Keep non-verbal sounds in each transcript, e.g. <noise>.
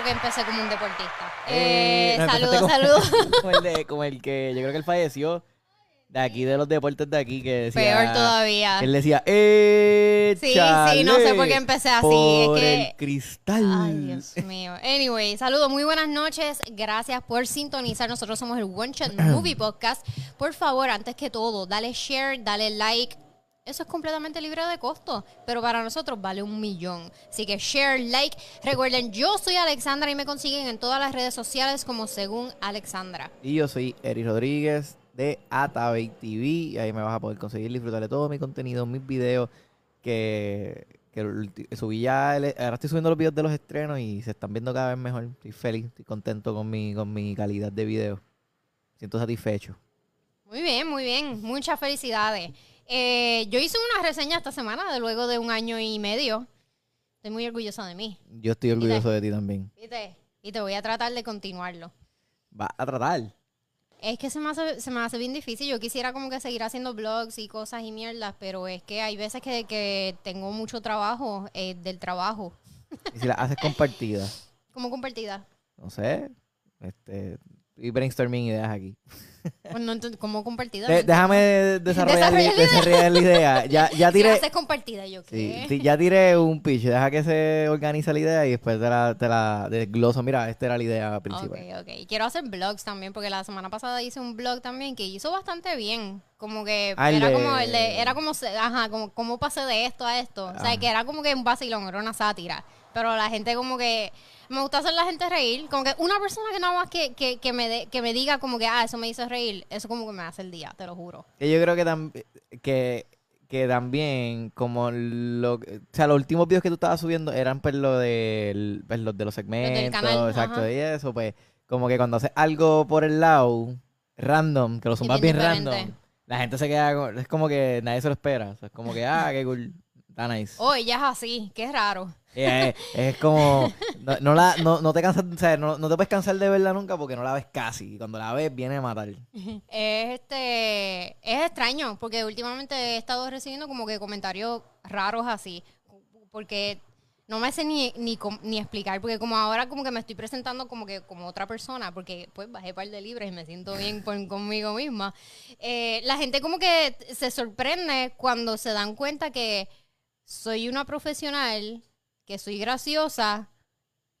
porque empecé como un deportista. Eh, Eh, saludos, saludos. <laughs> como, el de- como el que yo creo que él falleció de aquí de los deportes de aquí que decía Peor todavía. él decía eh Sí, sí, no sé por qué empecé así, es por que- el cristal Ay, Dios mío. Anyway, saludos, muy buenas noches. Gracias por sintonizar. Nosotros somos el One Shot Movie Podcast. Por favor, antes que todo, dale share, dale like. Eso es completamente libre de costo, pero para nosotros vale un millón. Así que share, like. Recuerden, yo soy Alexandra y me consiguen en todas las redes sociales como según Alexandra. y yo soy Eri Rodríguez de Atabey TV y ahí me vas a poder conseguir disfrutar de todo mi contenido mis videos que, que subí ya el- ahora estoy subiendo los videos de los estrenos y se están viendo cada vez mejor estoy feliz estoy contento con mi con mi calidad de video siento satisfecho Muy bien, muy bien. Muchas felicidades. Eh, yo hice una reseña esta semana de luego de un año y medio. Estoy muy orgullosa de mí. yo estoy orgulloso de ti también ¿Viste? Y te voy a tratar de continuarlo. va a tratar Es que se me, hace, se me hace bien difícil. Yo quisiera como que seguir haciendo blogs y cosas y mierdas, pero es que hay veces que, que tengo mucho trabajo eh, del trabajo. y si la haces <laughs> compartida Como compartida. no sé este y brainstorming ideas aquí Pues no ent- como compartida. De- déjame desarrollar, Desarrolla la idea. desarrollar la idea <laughs> ya ya tiré haces compartida, yo Sí, qué. sí, ya tiré un pitch, deja que se organice la idea y después te la, te la desgloso. Mira, esta era la idea principal. Ok, ok. Quiero hacer blogs también, porque la semana pasada hice un blog también que hizo bastante bien. Como que Ah, el era de- como el de- era como, se- ajá, como cómo pasé de esto a esto. O sea, Ajá. que era como que un vacilón, era una sátira. Pero la gente como que, me gusta hacer la gente reír. Como que una persona que nada más que, que, que me, de- que me diga como que, ah, eso me hizo reír, eso como que me hace el día, te lo juro. Que yo creo que, tam- que, que también, como lo, o sea, los últimos videos que tú estabas subiendo eran pues lo del, pues, los de los segmentos, canal, exacto, ajá. y eso, pues, como que cuando haces algo por el lado, random, que lo zumbas bien random, la gente se queda, con- es como que nadie se lo espera, o sea, es como que, ah, qué cool, está nice. Oh, ella es así, qué raro. Y Es, es como, no, no la, no, no te cansas, o sea, no, no te puedes cansar de verla nunca porque no la ves casi. Y cuando la ves, viene a matar. <laughs> Es, este, es extraño porque últimamente he estado recibiendo como que comentarios raros así, porque no me sé ni, ni, ni explicar, porque como ahora como que me estoy presentando como que como otra persona, porque pues bajé un par de libras y me siento bien <laughs> con- conmigo misma, eh, la gente como que se sorprende cuando se dan cuenta que soy una profesional, que soy graciosa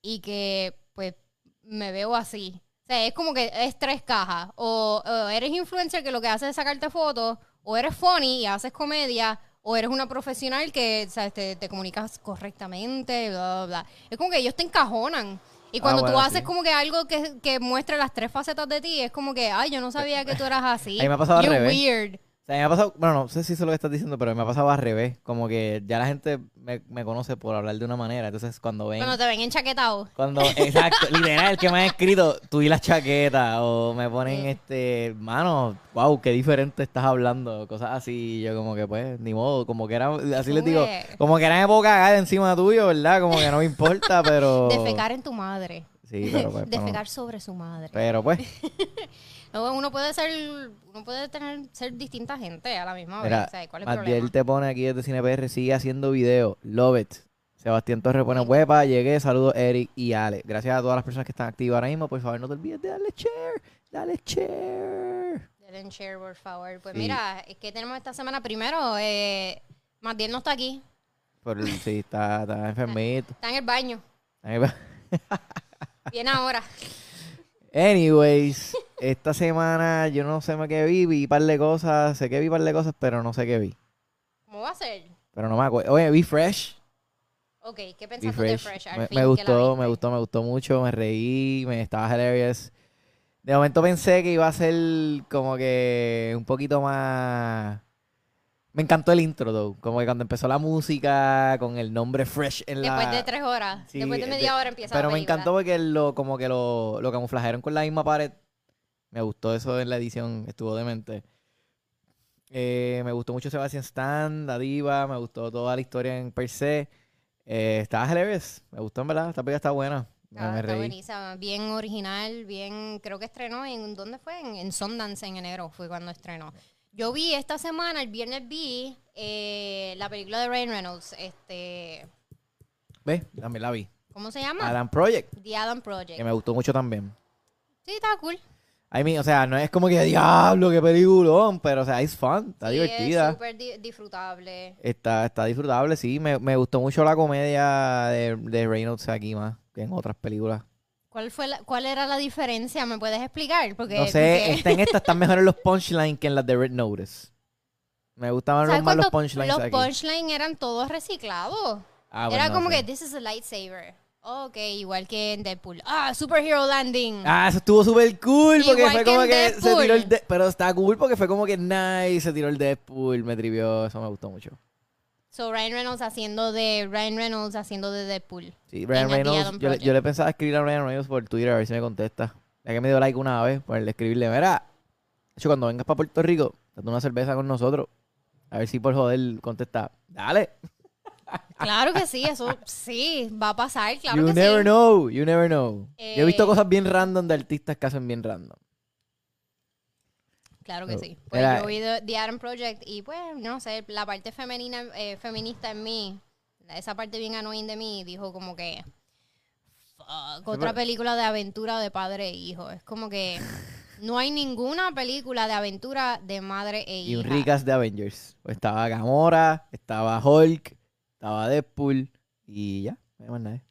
y que pues me veo así. O sea, es como que es tres cajas. O, o eres influencer que lo que hace es sacarte fotos, o eres funny y haces comedia, o eres una profesional que ¿sabes? Te, te comunicas correctamente, bla, bla, bla. Es como que ellos te encajonan. Y Ah, cuando tú bueno, haces sí. como que algo que, que muestre las tres facetas de ti, es como que, ay, yo no sabía que tú eras así. Me ha pasado al You're revés. weird. Sea, me ha pasado, bueno, no sé si eso es lo que estás diciendo, pero me ha pasado al revés. Como que ya la gente me, me conoce por hablar de una manera. Entonces, cuando ven. Cuando te ven enchaquetado. Cuando, exacto, <laughs> literal, que me han escrito, tú y las chaquetas, o me ponen Sí. este, mano, wow, qué diferente estás hablando, cosas así, y yo como que pues, ni modo, como que era, así les digo, como que era me puedo cagar encima tuyo, ¿verdad? Como que no me importa, <laughs> pero... Defecar en tu madre. Sí, pero pues, <laughs> bueno, Defecar sobre su madre. pero pues, <laughs> No, uno puede ser, uno puede tener, ser distinta gente a la misma vez. O sea, ¿cuál es el Matiel problema? te pone aquí desde CinePR, sigue haciendo video, love it. Sebastián Torres pone, huepa, llegué, saludos Eric y Ale. Gracias a todas las personas que están activas ahora mismo, por favor no te olvides de darle share, dale share. Denle share, por favor. Pues Sí. mira, es que tenemos esta semana primero, eh, Matiel no está aquí, Por el, sí, está, está <laughs> enfermito. está en el baño. Ahí va. Viene ahora. Anyways, esta semana yo no sé qué vi, vi un par de cosas, sé que vi un par de cosas, pero no sé qué vi. ¿Cómo va a ser? Pero no me acuerdo. Oye, vi Fresh. Ok, ¿qué pensaste de Fresh. Al Me, fin gustó, me gustó, me gustó mucho, me reí, me estaba hilarious. De momento pensé que iba a ser como que un poquito más... Me encantó el intro, though. Como que cuando empezó la música, con el nombre Fresh en la... Después de tres horas. Sí, Después de de- media hora empieza Pero la me encantó porque lo, como que lo, lo camuflajearon con la misma pared. Me gustó eso en la edición, estuvo demente. Eh, me gustó mucho Sebastian Stan, la diva, me gustó toda la historia en per se. Eh, estaba hilarious, me gustó en verdad, esta película está buena. Me, Ah, me está buenísima, bien original, bien, creo que estrenó en, ¿dónde fue? En, en Sundance en enero fue cuando estrenó. Yo vi esta semana, el viernes vi eh, la película de Ryan Reynolds, este, ¿Ves? También la vi. ¿Cómo se llama? Adam Project, The Adam Project. que me gustó mucho también. Sí, está cool. I mean, o sea, no es como que diablo, qué peliculón, pero o sea, es fun, está Sí, Es divertida. súper di- disfrutable. Está, está disfrutable, sí. Me, me gustó mucho la comedia de, de Reynolds aquí más que en otras películas. ¿Cuál, fue la- ¿Cuál era la diferencia? ¿Me puedes explicar? Porque, no sé, porque- esta, en esta están mejores los punchlines que en las de Red Notice. Me gustaban ¿sabes más los punchlines Los punchlines eran todos reciclados. Ah, Era como que, this is a lightsaber. Ok, igual que en Deadpool. Ah, superhero landing. Ah, eso estuvo súper cool porque Igual fue que como que se tiró el de- pero está cool porque fue como que nice, se tiró el Deadpool, me trivió, eso me gustó mucho. So, Ryan Reynolds haciendo de Ryan Reynolds haciendo de Deadpool. Sí, Ryan Reynolds, yo, le- yo le pensaba escribir a Ryan Reynolds por Twitter a ver si me contesta. Ya que me dio like una vez, por escribirle, mira, de hecho, cuando vengas para Puerto Rico, date una cerveza con nosotros. A ver si por joder contesta, dale. <laughs> Claro que sí, eso sí, va a pasar, claro you que never sí. know, you never know. Yo he visto Eh, cosas bien random de artistas que hacen bien random. Claro que sí. Pues era- yo vi The, The Adam Project y pues, no sé, la parte femenina, eh, feminista en mí, esa parte bien annoying de mí, dijo como que, fuck, otra película de aventura de padre e hijo. Es como que <laughs> no hay ninguna película de aventura de madre e Y hija. un recast de Avengers. Pues estaba Gamora, estaba Hulk, estaba Deadpool y ya, no hay más nada.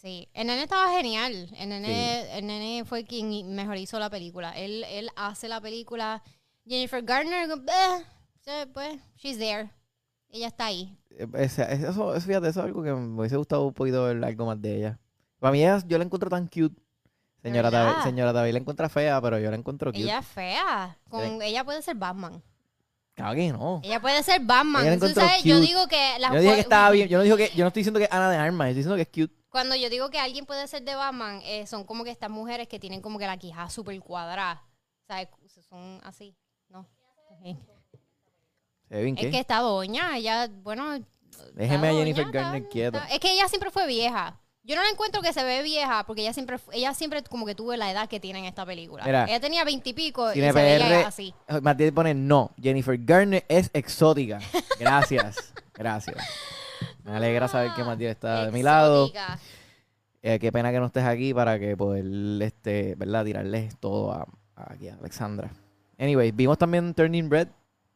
Sí, el nene estaba genial. El nene, el nene fue quien mejor hizo la película. Él, él hace la película. Jennifer Garner, eh, pues, she's there. Ella está ahí. Eh, ese- Eso, eso, fíjate, eso es algo que me hubiese gustado un poquito ver algo más de ella. Para mí, ella- yo la encuentro tan cute. Señora. Tabe, señora Tabe la encuentra fea, pero yo la encuentro cute. Ella es fea. Con, ella puede ser Batman. Claro que no. Ella puede ser Batman. Tú encontró sabes, yo digo que las Yo no dije que pu- estaba bien, yo no, digo que, yo no estoy diciendo que es Ana de Armas, estoy diciendo que es cute. Cuando yo digo que alguien puede ser de Batman, eh, son como que estas mujeres que tienen como que la quijada súper cuadrada. ¿Sabes? Son así. No. Ve bien Es que. está doña, ella, bueno. Déjeme a Jennifer doña, Garner está- quieta. está- Es que ella siempre fue vieja. Yo no la encuentro que se ve vieja porque ella siempre, ella siempre como que tuvo la edad que tiene en esta película. Mira, ella tenía veintipico y, Cine se veía PR, así. Matías pone no. Jennifer Garner es exótica. <laughs> Gracias. Gracias. Me alegra saber que Matías está de mi lado. Exótica. Eh, qué pena que no estés aquí para que poder, este, ¿verdad? Tirarles todo a, a- aquí a Alexandra. Anyway, vimos también Turning Red,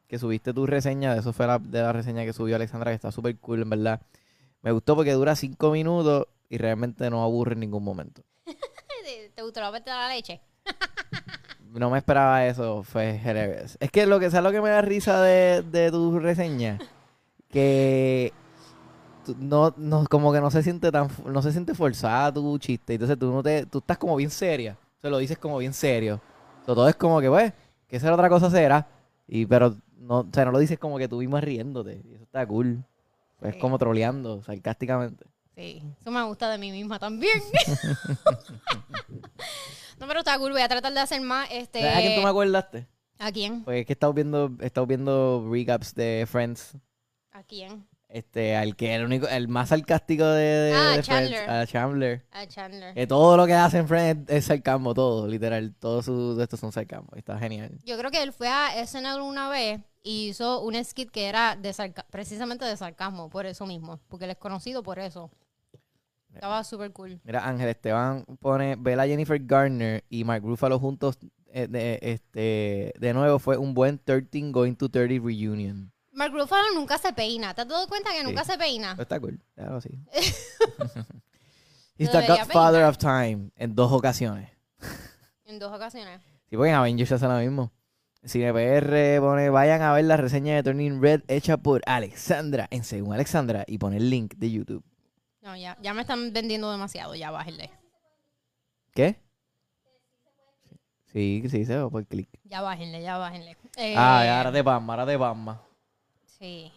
que subiste tu reseña. De eso fue la, de la reseña que subió Alexandra, que está súper cool, en verdad. Me gustó porque dura cinco minutos y realmente no aburre en ningún momento. ¿Te- <laughs> ¿Te gustó la parte de la leche? <laughs> No me esperaba eso, fue hilarious. Es que lo que ¿sabes lo que me da risa de, de tu reseña? <laughs> Que no, no, como que no se siente tan, no se siente forzada tu chiste. Entonces tú no te, tú estás como bien seria. Se lo dices como bien serio. So, todo es como que, pues, que esa otra cosa será. Y, pero no, o sea, no lo dices como que tú mismo riéndote. Y eso está cool. Es como troleando, sarcásticamente. Sí, eso me gusta de mí misma también. <laughs> no, pero está cool, voy a tratar de hacer más. Este, ¿Sabes ¿A quién tú me acordaste? ¿A quién? Pues es que he estado viendo, he estado viendo recaps de Friends. ¿A quién? Este, al que el único, el más sarcástico de, de, Ah, de Chandler. Friends, a Chandler. A Chandler. Que todo lo que hacen Friends es sarcasmo, todo, literal. Todos sus estos son sarcasmo. Está genial. Yo creo que él fue a SNL una vez y hizo un skit que era de sarca- precisamente de sarcasmo, por eso mismo. Porque él es conocido por eso. Estaba súper cool. Mira, Ángel Esteban pone, ver a Jennifer Garner y Mark Ruffalo juntos eh, de, este, de nuevo fue un buen 13 going to 30 reunion. Mark Ruffalo nunca se peina. ¿Te has dado cuenta que nunca se peina? Está cool, claro, sí. <laughs> He's the godfather of time en dos ocasiones. En dos ocasiones. Sí, porque en Avengers hace lo mismo. CinePR pone, vayan a ver la reseña de Turning Red hecha por Alexandra en Según Alexandra y pone el link de YouTube. No, ya, ya me están vendiendo demasiado. Ya bájenle. ¿Qué? Sí, sí, se va por clic. Ya bájenle, ya bájenle. Eh, Ah, ya, ahora te pasma, ahora te pasma. Sí.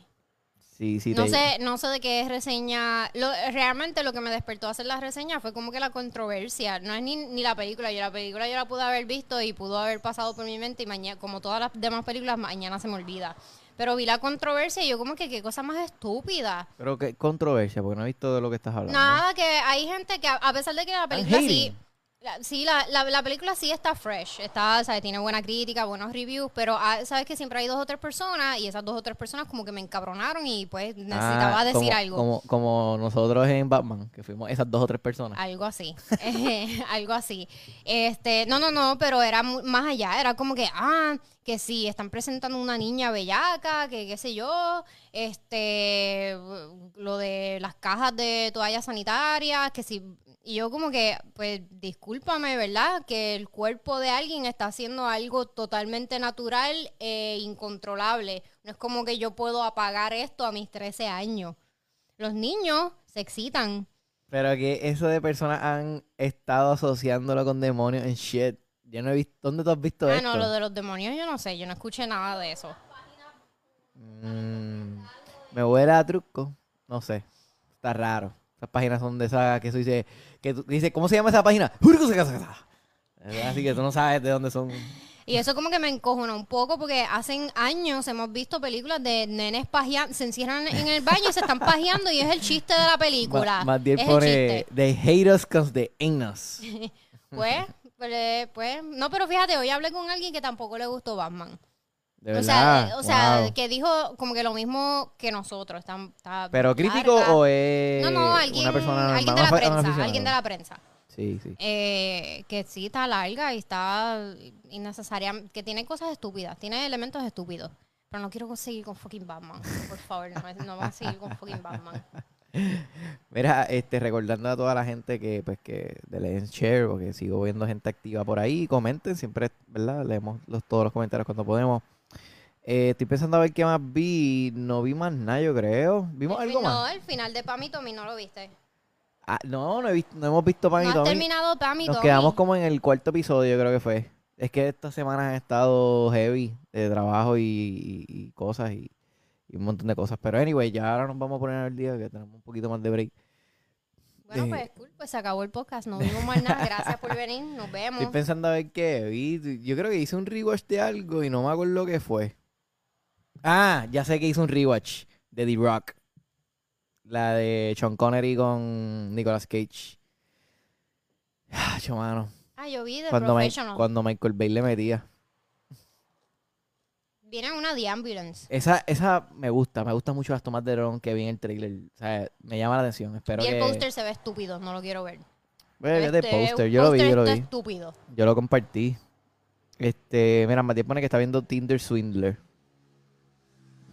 Sí, sí, No te... sé, no sé de qué es reseña. Lo, realmente lo que me despertó a hacer la reseña fue como que la controversia. No es ni, ni la película. Yo la película yo la pude haber visto y pudo haber pasado por mi mente y mañana, como todas las demás películas, mañana se me olvida. Pero vi la controversia y yo como que qué cosa más estúpida. Pero qué controversia, porque no he visto de lo que estás hablando. Nada, que hay gente que a a pesar de que la película sí... La- sí, la, la, la película sí está fresh, está, ¿sabes? tiene buena crítica, buenos reviews, pero ah, sabes que siempre hay dos o tres personas y esas dos o tres personas como que me encabronaron y pues necesitaba Ah, decir como, algo. Como, como nosotros en Batman, que fuimos esas dos o tres personas. Algo así, eh, <laughs> <laughs> algo así. Este, no, no, no, pero era más allá, era como que, ah, que sí, están presentando una niña bellaca, que qué sé yo, este, lo de las cajas de toallas sanitarias, que sí, y yo como que, pues, discúlpame, ¿verdad? Que el cuerpo de alguien está haciendo algo totalmente natural e incontrolable. No es como que yo puedo apagar esto a mis 13 años. Los niños se excitan. Pero que eso de personas han estado asociándolo con demonios en shit. Yo no he visto. ¿Dónde tú has visto Ah, esto? no, lo de los demonios yo no sé, yo no escuché nada de eso. Mm, me huele a truco. No sé. Está raro. Esas páginas son de esas que eso dice. Que tú- dice, ¿cómo se llama esa página? Así que tú no sabes de dónde son. Y eso como que me encojona un poco porque hace años hemos visto películas de nenes pajeando, se encierran en el baño y se están pajeando y es el chiste de la película. Ma- Más bien es el pone. chiste. They hate us cause they ain't us. Pues, pues, pues, no, pero fíjate, hoy hablé con alguien que tampoco le gustó Batman. De o verdad. sea, o sea, wow. que dijo como que lo mismo que nosotros. Está, está ¿Pero crítico larga. o es No, no, alguien, una persona alguien de la prensa, alguien de la prensa. Sí, sí. Eh, que sí está larga y está innecesaria, que tiene cosas estúpidas, tiene elementos estúpidos. Pero no quiero seguir con fucking Batman. Por favor, no, no vamos a seguir con fucking Batman. <laughs> Mira, este, recordando a toda la gente que, pues, que de leen share, porque sigo viendo gente activa por ahí, comenten, siempre, ¿verdad? Leemos los, todos los comentarios cuando podemos. Eh, estoy pensando a ver qué más vi, no vi más nada, yo creo. ¿Vimos El algo más? No, el final de Pam y Tommy no lo viste. Ah, no, no, he visto, no hemos visto Pan y no Tommy. terminado Pam y Nos Tommy. quedamos como en el cuarto episodio, creo que fue. Es que estas semanas han estado heavy de trabajo y, y- y cosas y, y un montón de cosas. Pero anyway, ya ahora nos vamos a poner al día que tenemos un poquito más de break. Bueno, Eh. pues cool, pues se acabó el podcast. No vimos más nada. Gracias por venir. Nos <laughs> vemos. Estoy pensando a ver qué vi. Yo creo que hice un rewatch de algo y no me acuerdo qué fue. Ah, ya sé que hice un rewatch de The Rock. La de Sean Connery con Nicolas Cage. Ah, mano. Ah, yo vi The Cuando, cuando Michael Bay le metía. Viene una The Ambulance. Esa, esa me gusta, me gusta mucho las tomas de dron que vi en el trailer. O sea, me llama la atención. Espero y el que. póster se ve estúpido. No lo quiero ver. Bueno, Este, póster, yo lo vi, yo lo vi. estúpido. Yo lo compartí. Este, mira, Matías pone que está viendo Tinder Swindler.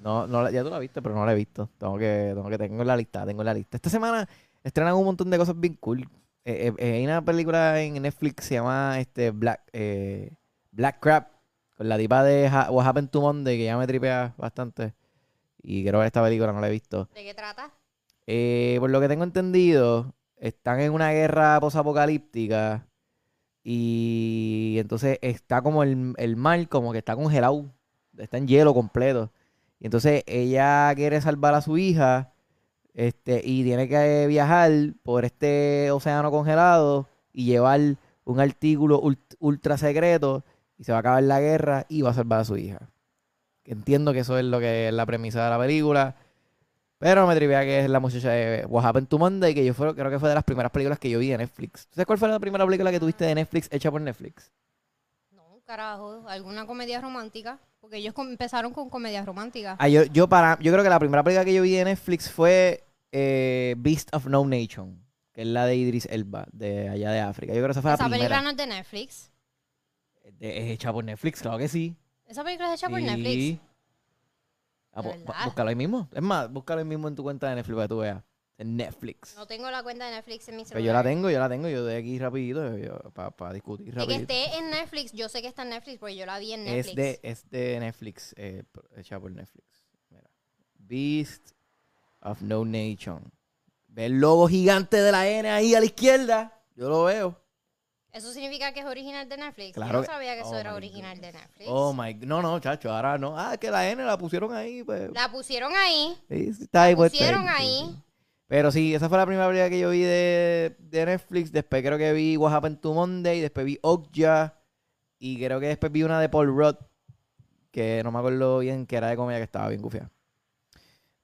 No, no, ya tú la viste, pero no la he visto. Tengo que, tengo que, tengo en la lista, tengo en la lista. Esta semana estrenan un montón de cosas bien cool. Eh, eh, eh, hay una película en Netflix que se llama este Black, eh, Black Crab, con la tipa de Ha- What Happened to Monday, que ya me tripea bastante. Y quiero ver esta película, no la he visto. ¿De qué trata? Por lo que tengo entendido, están en una guerra posapocalíptica y entonces está como el, el mar como que está congelado, está en hielo completo. Y entonces ella quiere salvar a su hija este, y tiene que viajar por este océano congelado y llevar un artículo ult- ultra secreto y se va a acabar la guerra y va a salvar a su hija. Entiendo que eso es lo que es la premisa de la película. Pero me trivia que es la muchacha de What Happened to Monday, que yo creo que fue de las primeras películas que yo vi de Netflix. ¿Tú sabes cuál fue la primera película que tuviste de Netflix hecha por Netflix? Carajo. ¿Alguna comedia romántica? Porque ellos empezaron con comedias románticas. Ah, yo, yo, para, yo creo que la primera película que yo vi de Netflix fue eh, Beast of No Nation, que es la de Idris Elba, de allá de África. Yo creo que esa fue Esa la película primera. no es de Netflix. Es hecha por Netflix, claro que sí. Esa película es hecha por. Netflix. Ah, búscalo ahí mismo. Es más, búscalo ahí mismo en tu cuenta de Netflix para que tú veas. En Netflix. No tengo la cuenta de Netflix en mi celular. Pero yo la tengo, yo la tengo, yo de aquí rapidito, para discutir De que esté en Netflix, yo sé que está en Netflix porque yo la vi en Netflix. Es de, es de Netflix, eh, hecha por Netflix. Mira. Beast of No Nation. Ve el logo gigante de la N ahí a la izquierda. Yo lo veo. ¿Eso significa que es original de Netflix? Claro yo no sabía que eso Oh era original de Netflix. Oh my, no, no, chacho, ahora no. Ah, que la N la pusieron ahí, pues. La pusieron ahí. Sí, está ahí puesta pusieron ahí. Pero sí, esa fue la primera película que yo vi de, de Netflix. Después creo que vi What Happened to Monday. Después vi Okja. Y creo que después vi una de Paul Rudd. Que no me acuerdo bien, que era de comedia que estaba bien gufiada.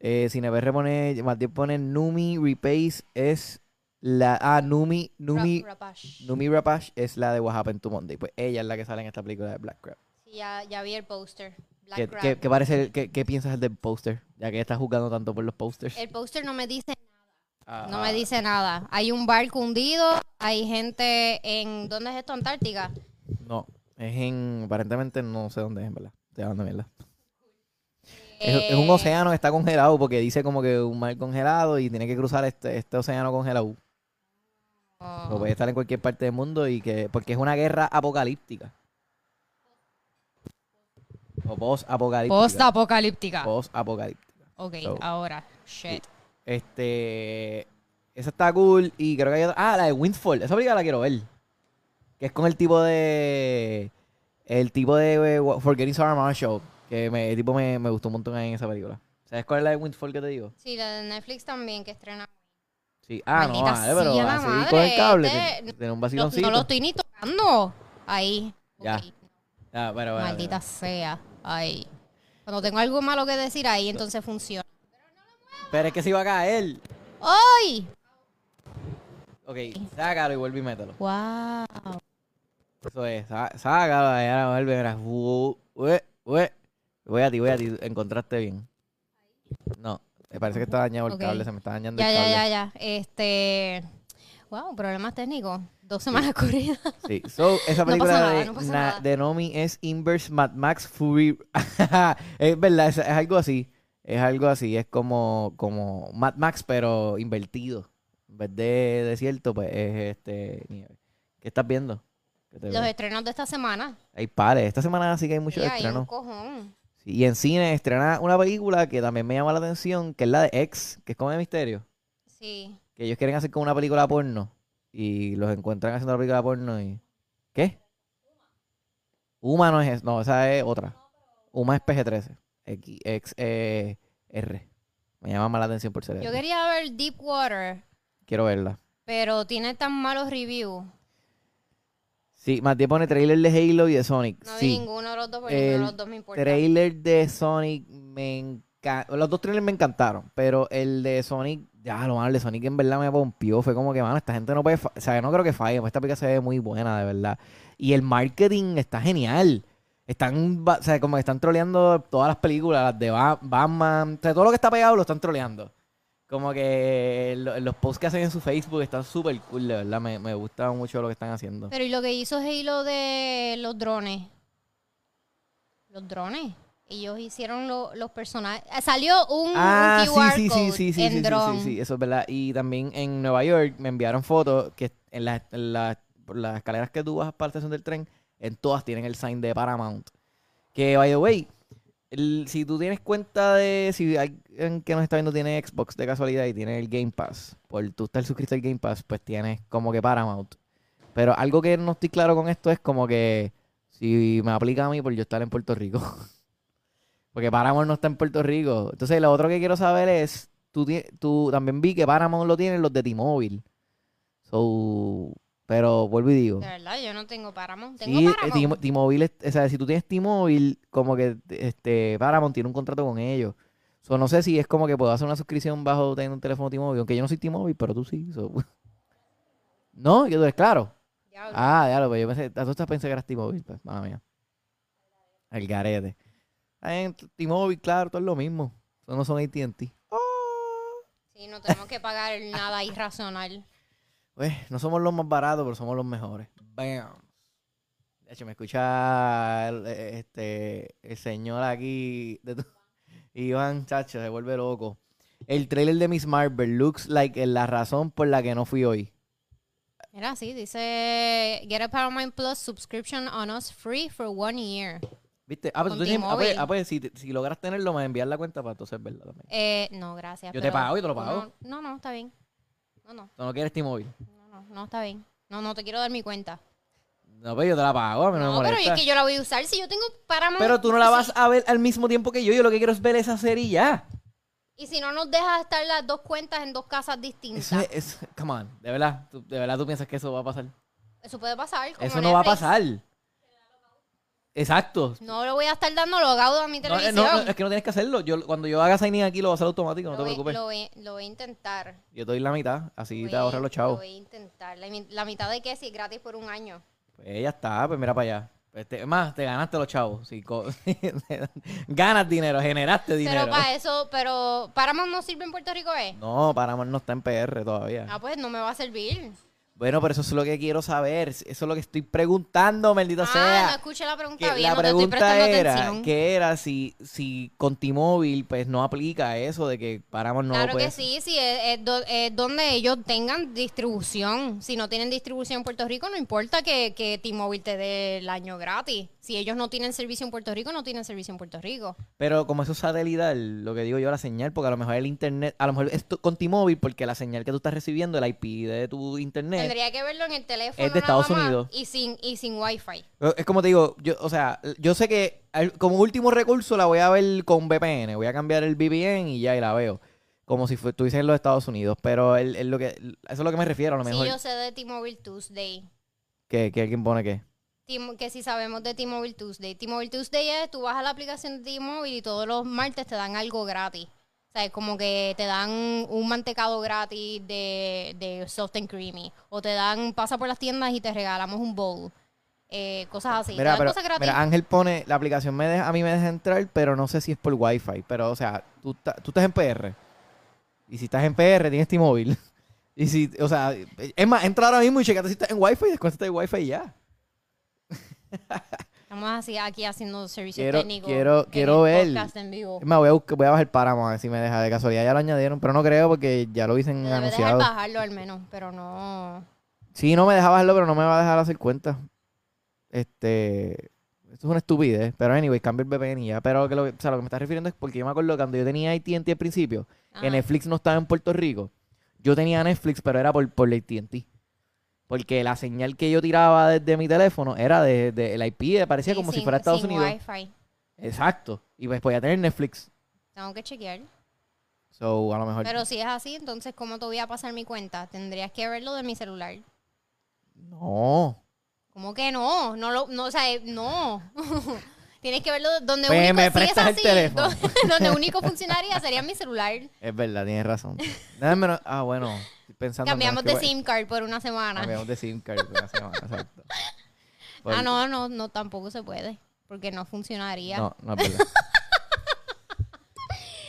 Eh, CinePR pone, Matías pone Numi Repace es La, ah, Numi, Numi, Ra- Rapash. Numi Rapash es la de What Happened to Monday. Pues ella es la que sale en esta película de Black Crab. Sí, ya, ya vi el póster. ¿Qué, qué- qué parece, qué, qué piensas del póster? Ya que estás jugando tanto por los pósters. El póster no me dice Ah, no me dice nada. Hay un barco hundido, hay gente en ¿dónde es esto? Antártica. No, es en, aparentemente no sé dónde es, en verdad. Estoy hablando mierda. Es, es un Eh, océano que está congelado porque dice como que un mar congelado y tiene que cruzar este, este océano congelado. oh. O puede estar en cualquier parte del mundo y que porque es una guerra apocalíptica. O post-apocalíptica. Post-apocalíptica. Post-apocalíptica. Ok, So, ahora. Shit. Este. Esa está cool. Y creo que hay otra. Ah, la de Windfall. Esa película la quiero ver. Que es con el tipo de. El tipo de eh, Forgetting Sarah Marshall. Que me, el tipo me, me gustó un montón en esa película. ¿Sabes cuál es la de Windfall que te digo? Sí, la de Netflix también que estrena. Sí. Ah, no, Maldita vale, pero con el cable. este- un No, vaciloncito. no lo estoy ni tocando. Ahí. Ya. Ok. Ah, pero, bueno, Maldita sea. Ahí. Cuando tengo algo malo que decir ahí, entonces funciona. Pero es que se iba a caer. ¡Ay! Ok, sácalo y vuelve y mételo. ¡Wow! Eso es, sá- sácalo y ahora vuelve. Uh, ue, ue. Voy a ti, voy a ti. Encontraste bien. No, me parece que está dañado el Ok. cable, se me está dañando Ya, el ya, cable. ya, ya. Este. Wow, problemas técnicos. Dos semanas <laughs> corridas. Sí, so, esa No película nada, de, no pasa na- nada. de Nomi es Inverse Mad Max Fury. <laughs> es verdad, es, es algo así. Es algo así, es como, como Mad Max, pero invertido. En vez de desierto, pues es este nieve. ¿Qué estás viendo? ¿Qué te Los veo? estrenos de esta semana. Hay pares. Esta semana sí que hay muchos Sí, hay un estrenos. cojón. Sí, y en cine estrena una película que también me llama la atención, que es la de X, que es como de misterio. Sí. Que ellos quieren hacer como una película porno. Y los encuentran haciendo la película porno y... ¿Qué? Uma no es... es- No, esa es otra. Uma es PG-13. X, X, eh, R. Me llama más la atención por ser Yo quería ver Deepwater, Quiero verla. pero tiene tan malos reviews. Sí, Matías pone trailer de Halo y de Sonic. No vi sí. ninguno de los dos, porque ninguno de El los dos me importa. trailer de Sonic me encanta. Los dos trailers me encantaron, pero el de Sonic, ya lo malo, el de Sonic en verdad me pompió. Fue como que, mano, esta gente no puede. O sea, no creo que falle. Esta película se ve muy buena, de verdad. Y el marketing está genial. Están, o sea, como que están troleando todas las películas, las de Ba- Batman. O sea, todo lo que está pegado lo están troleando. Como que lo- los posts que hacen en su Facebook están súper cool, de verdad. Me, me gusta mucho lo que están haciendo. Pero ¿y lo que hizo Halo de los drones? Los drones. Ellos hicieron lo- los personajes. Salió un, un Ah, QR sí, sí, code sí, sí, sí, en sí, sí, drone. sí, sí, eso es verdad. Y también en Nueva York me enviaron fotos que en, la- en la- por las escaleras que tú vas para la estación del tren, en todas tienen el sign de Paramount. Que, by the way, si tú tienes cuenta de, si alguien que nos está viendo tiene Xbox de casualidad y tiene el Game Pass, por tú estar suscrito al Game Pass, pues tienes como que Paramount. Pero algo que no estoy claro con esto es como que si me aplica a mí por yo estar en Puerto Rico. <laughs> Porque Paramount no está en Puerto Rico. Entonces, lo otro que quiero saber es, tú también vi que Paramount lo tienen los de T-Mobile. So, pero vuelvo y digo. De verdad, yo no tengo Paramount. Tengo Sí, eh, Paramount. T-Mobile, o sea, si tú tienes T-Mobile, como que este Paramount tiene un contrato con ellos. So, no sé si es como que puedo hacer una suscripción bajo teniendo un teléfono T-Mobile, aunque yo no soy T-Mobile, pero tú sí. so. <laughs> ¿No? Yo tú eres claro. Diablo. Ah, ya lo pues yo pensé, tú estás pensé que eras T-Mobile, pues, mala mía. El garete. T-Mobile, claro, todo es lo mismo. Eso no son AT&T. Sí, no tenemos que pagar nada irracional. Pues, no somos los más baratos, pero somos los mejores. Bam. De hecho, me escucha el, este, el señor aquí. De tu- <laughs> Iván, chacho, se vuelve loco. El trailer de Miss Marvel looks like la razón por la que no fui hoy. Mira, sí, dice Get a Paramount Plus subscription on us free for one year. ¿Viste? Ah, pero Con tú tienes, ah, pues, ah, pues, si, si logras tenerlo, me envías la cuenta para entonces verla también. Eh, no, gracias. Yo te pago, yo te lo pago. No, no, está bien. No, no, ¿Tú no quieres T-Mobile? no, no, no, está bien. No, no te quiero dar mi cuenta. No, pero yo te la pago, a mí no, No, me pero molesta. es que yo la voy a usar. Si yo tengo Paramount. Pero tú no la vas a ver al mismo tiempo que yo. Yo lo que quiero es ver esa serie y ya. si- Y si no nos deja estar las dos cuentas en dos casas distintas. Eso es, come on, de verdad, tú, de verdad tú piensas que eso va a pasar. Eso puede pasar. como Eso no va a pasar. Exacto. No lo voy a estar dando logado a mi eh, televisión. no, no, es que no tienes que hacerlo. Yo, cuando yo haga signing aquí, lo voy a hacer automático, no lo, te voy, preocupes. lo voy- lo voy a intentar. Yo te doy la mitad, así Lo te ahorras los Lo chavos. voy a intentar. La, mi- la mitad de que si es gratis por un año. Pues ya está, pues mira para allá. Pues te- más, te ganaste los chavos. Sí, <laughs> Ganas dinero, generaste dinero. Pero para eso, pero Paramount no sirve en Puerto Rico, ¿eh? No, Paramount no está en PR todavía. Ah, pues no me va a servir. Bueno, pero eso es lo que quiero saber. Eso es lo que estoy preguntando, maldito ah, sea. no escuché la pregunta bien, la no te estoy pregunta prestando era que era si, si con T-Mobile pues no aplica eso de que Paramount no Claro que sí, sí, es, es do- es donde ellos tengan distribución. Si no tienen distribución en Puerto Rico, no importa que, que T-Mobile te dé el año gratis. Si ellos no tienen servicio en Puerto Rico, no tienen servicio en Puerto Rico. Pero como eso es satelital, lo que digo yo, la señal, porque a lo mejor el internet, a lo mejor es con T-Mobile, porque la señal que tú estás recibiendo, el IP de tu internet, Tendría que verlo en el teléfono Es de nada Estados más Unidos. y sin y sin Wi-Fi. es como te digo, yo, o sea, yo sé que al- como último recurso la voy a ver con VPN, voy a cambiar el VPN y ya y la veo. Como si fue- estuviese en los Estados Unidos, pero el, el lo que, eso es lo que me refiero, a lo Sí, mejor yo sé de T-Mobile Tuesday. que, que alguien pone que. T- que si sabemos de T-Mobile Tuesday. T-Mobile Tuesday es, tú vas a la aplicación de T-Mobile y todos los martes te dan algo gratis. O sea, es como que te dan un mantecado gratis de, de soft and creamy. O te dan, pasa por las tiendas y te regalamos un bowl. Eh, cosas así. Mira, pero, cosas gratis. mira, Ángel pone, la aplicación me deja, a mí me deja entrar, pero no sé si es por Wi-Fi. Pero, o sea, tú, tú estás en PR. Y si estás en PR, tienes T-Mobile. <laughs> Y si, o sea, es más, entra ahora mismo y checate si estás en Wi-Fi y descuéntate de Wi-Fi y ya. <laughs> Estamos así aquí haciendo servicio Quiero- técnico. quiero- el ver. podcast en vivo. Más, voy a, buscar- voy a bajar Paramount a ver si me deja de casualidad. Ya lo añadieron, pero no creo porque ya lo dicen debe dejar anunciado. bajarlo al menos, pero no. Sí, no me deja bajarlo, pero no me va a dejar hacer cuenta. Este. Esto es una estupidez. Pero, anyway, cambio el VPN y ya. Pero que lo, o sea, lo que me estás refiriendo es porque yo me acuerdo cuando yo tenía ATT al principio, que. Netflix no estaba en Puerto Rico. Yo tenía Netflix, pero era por, por la ATT. Porque la señal que yo tiraba desde mi teléfono era de, de- el IP, parecía Sí, como si fuera Estados sin Unidos. Wi-Fi. Exacto. Y pues podía tener Netflix. Tengo que chequear. So, a lo mejor. Pero si es así, entonces, ¿cómo te voy a pasar mi cuenta? Tendrías que verlo de mi celular. No. ¿Cómo que no? No, lo, no o sea, eh, no. <laughs> Tienes que verlo donde Pues único, me si es prestas el así, teléfono. do- <laughs> donde único funcionaría sería mi celular. Es verdad, tienes razón. Ah, bueno. Estoy pensando. Cambiamos no, de es que- SIM card por una semana. Cambiamos de SIM card por una semana, exacto. <laughs> Ah, no, no, no, tampoco se puede. Porque no funcionaría. No, no es verdad. <laughs>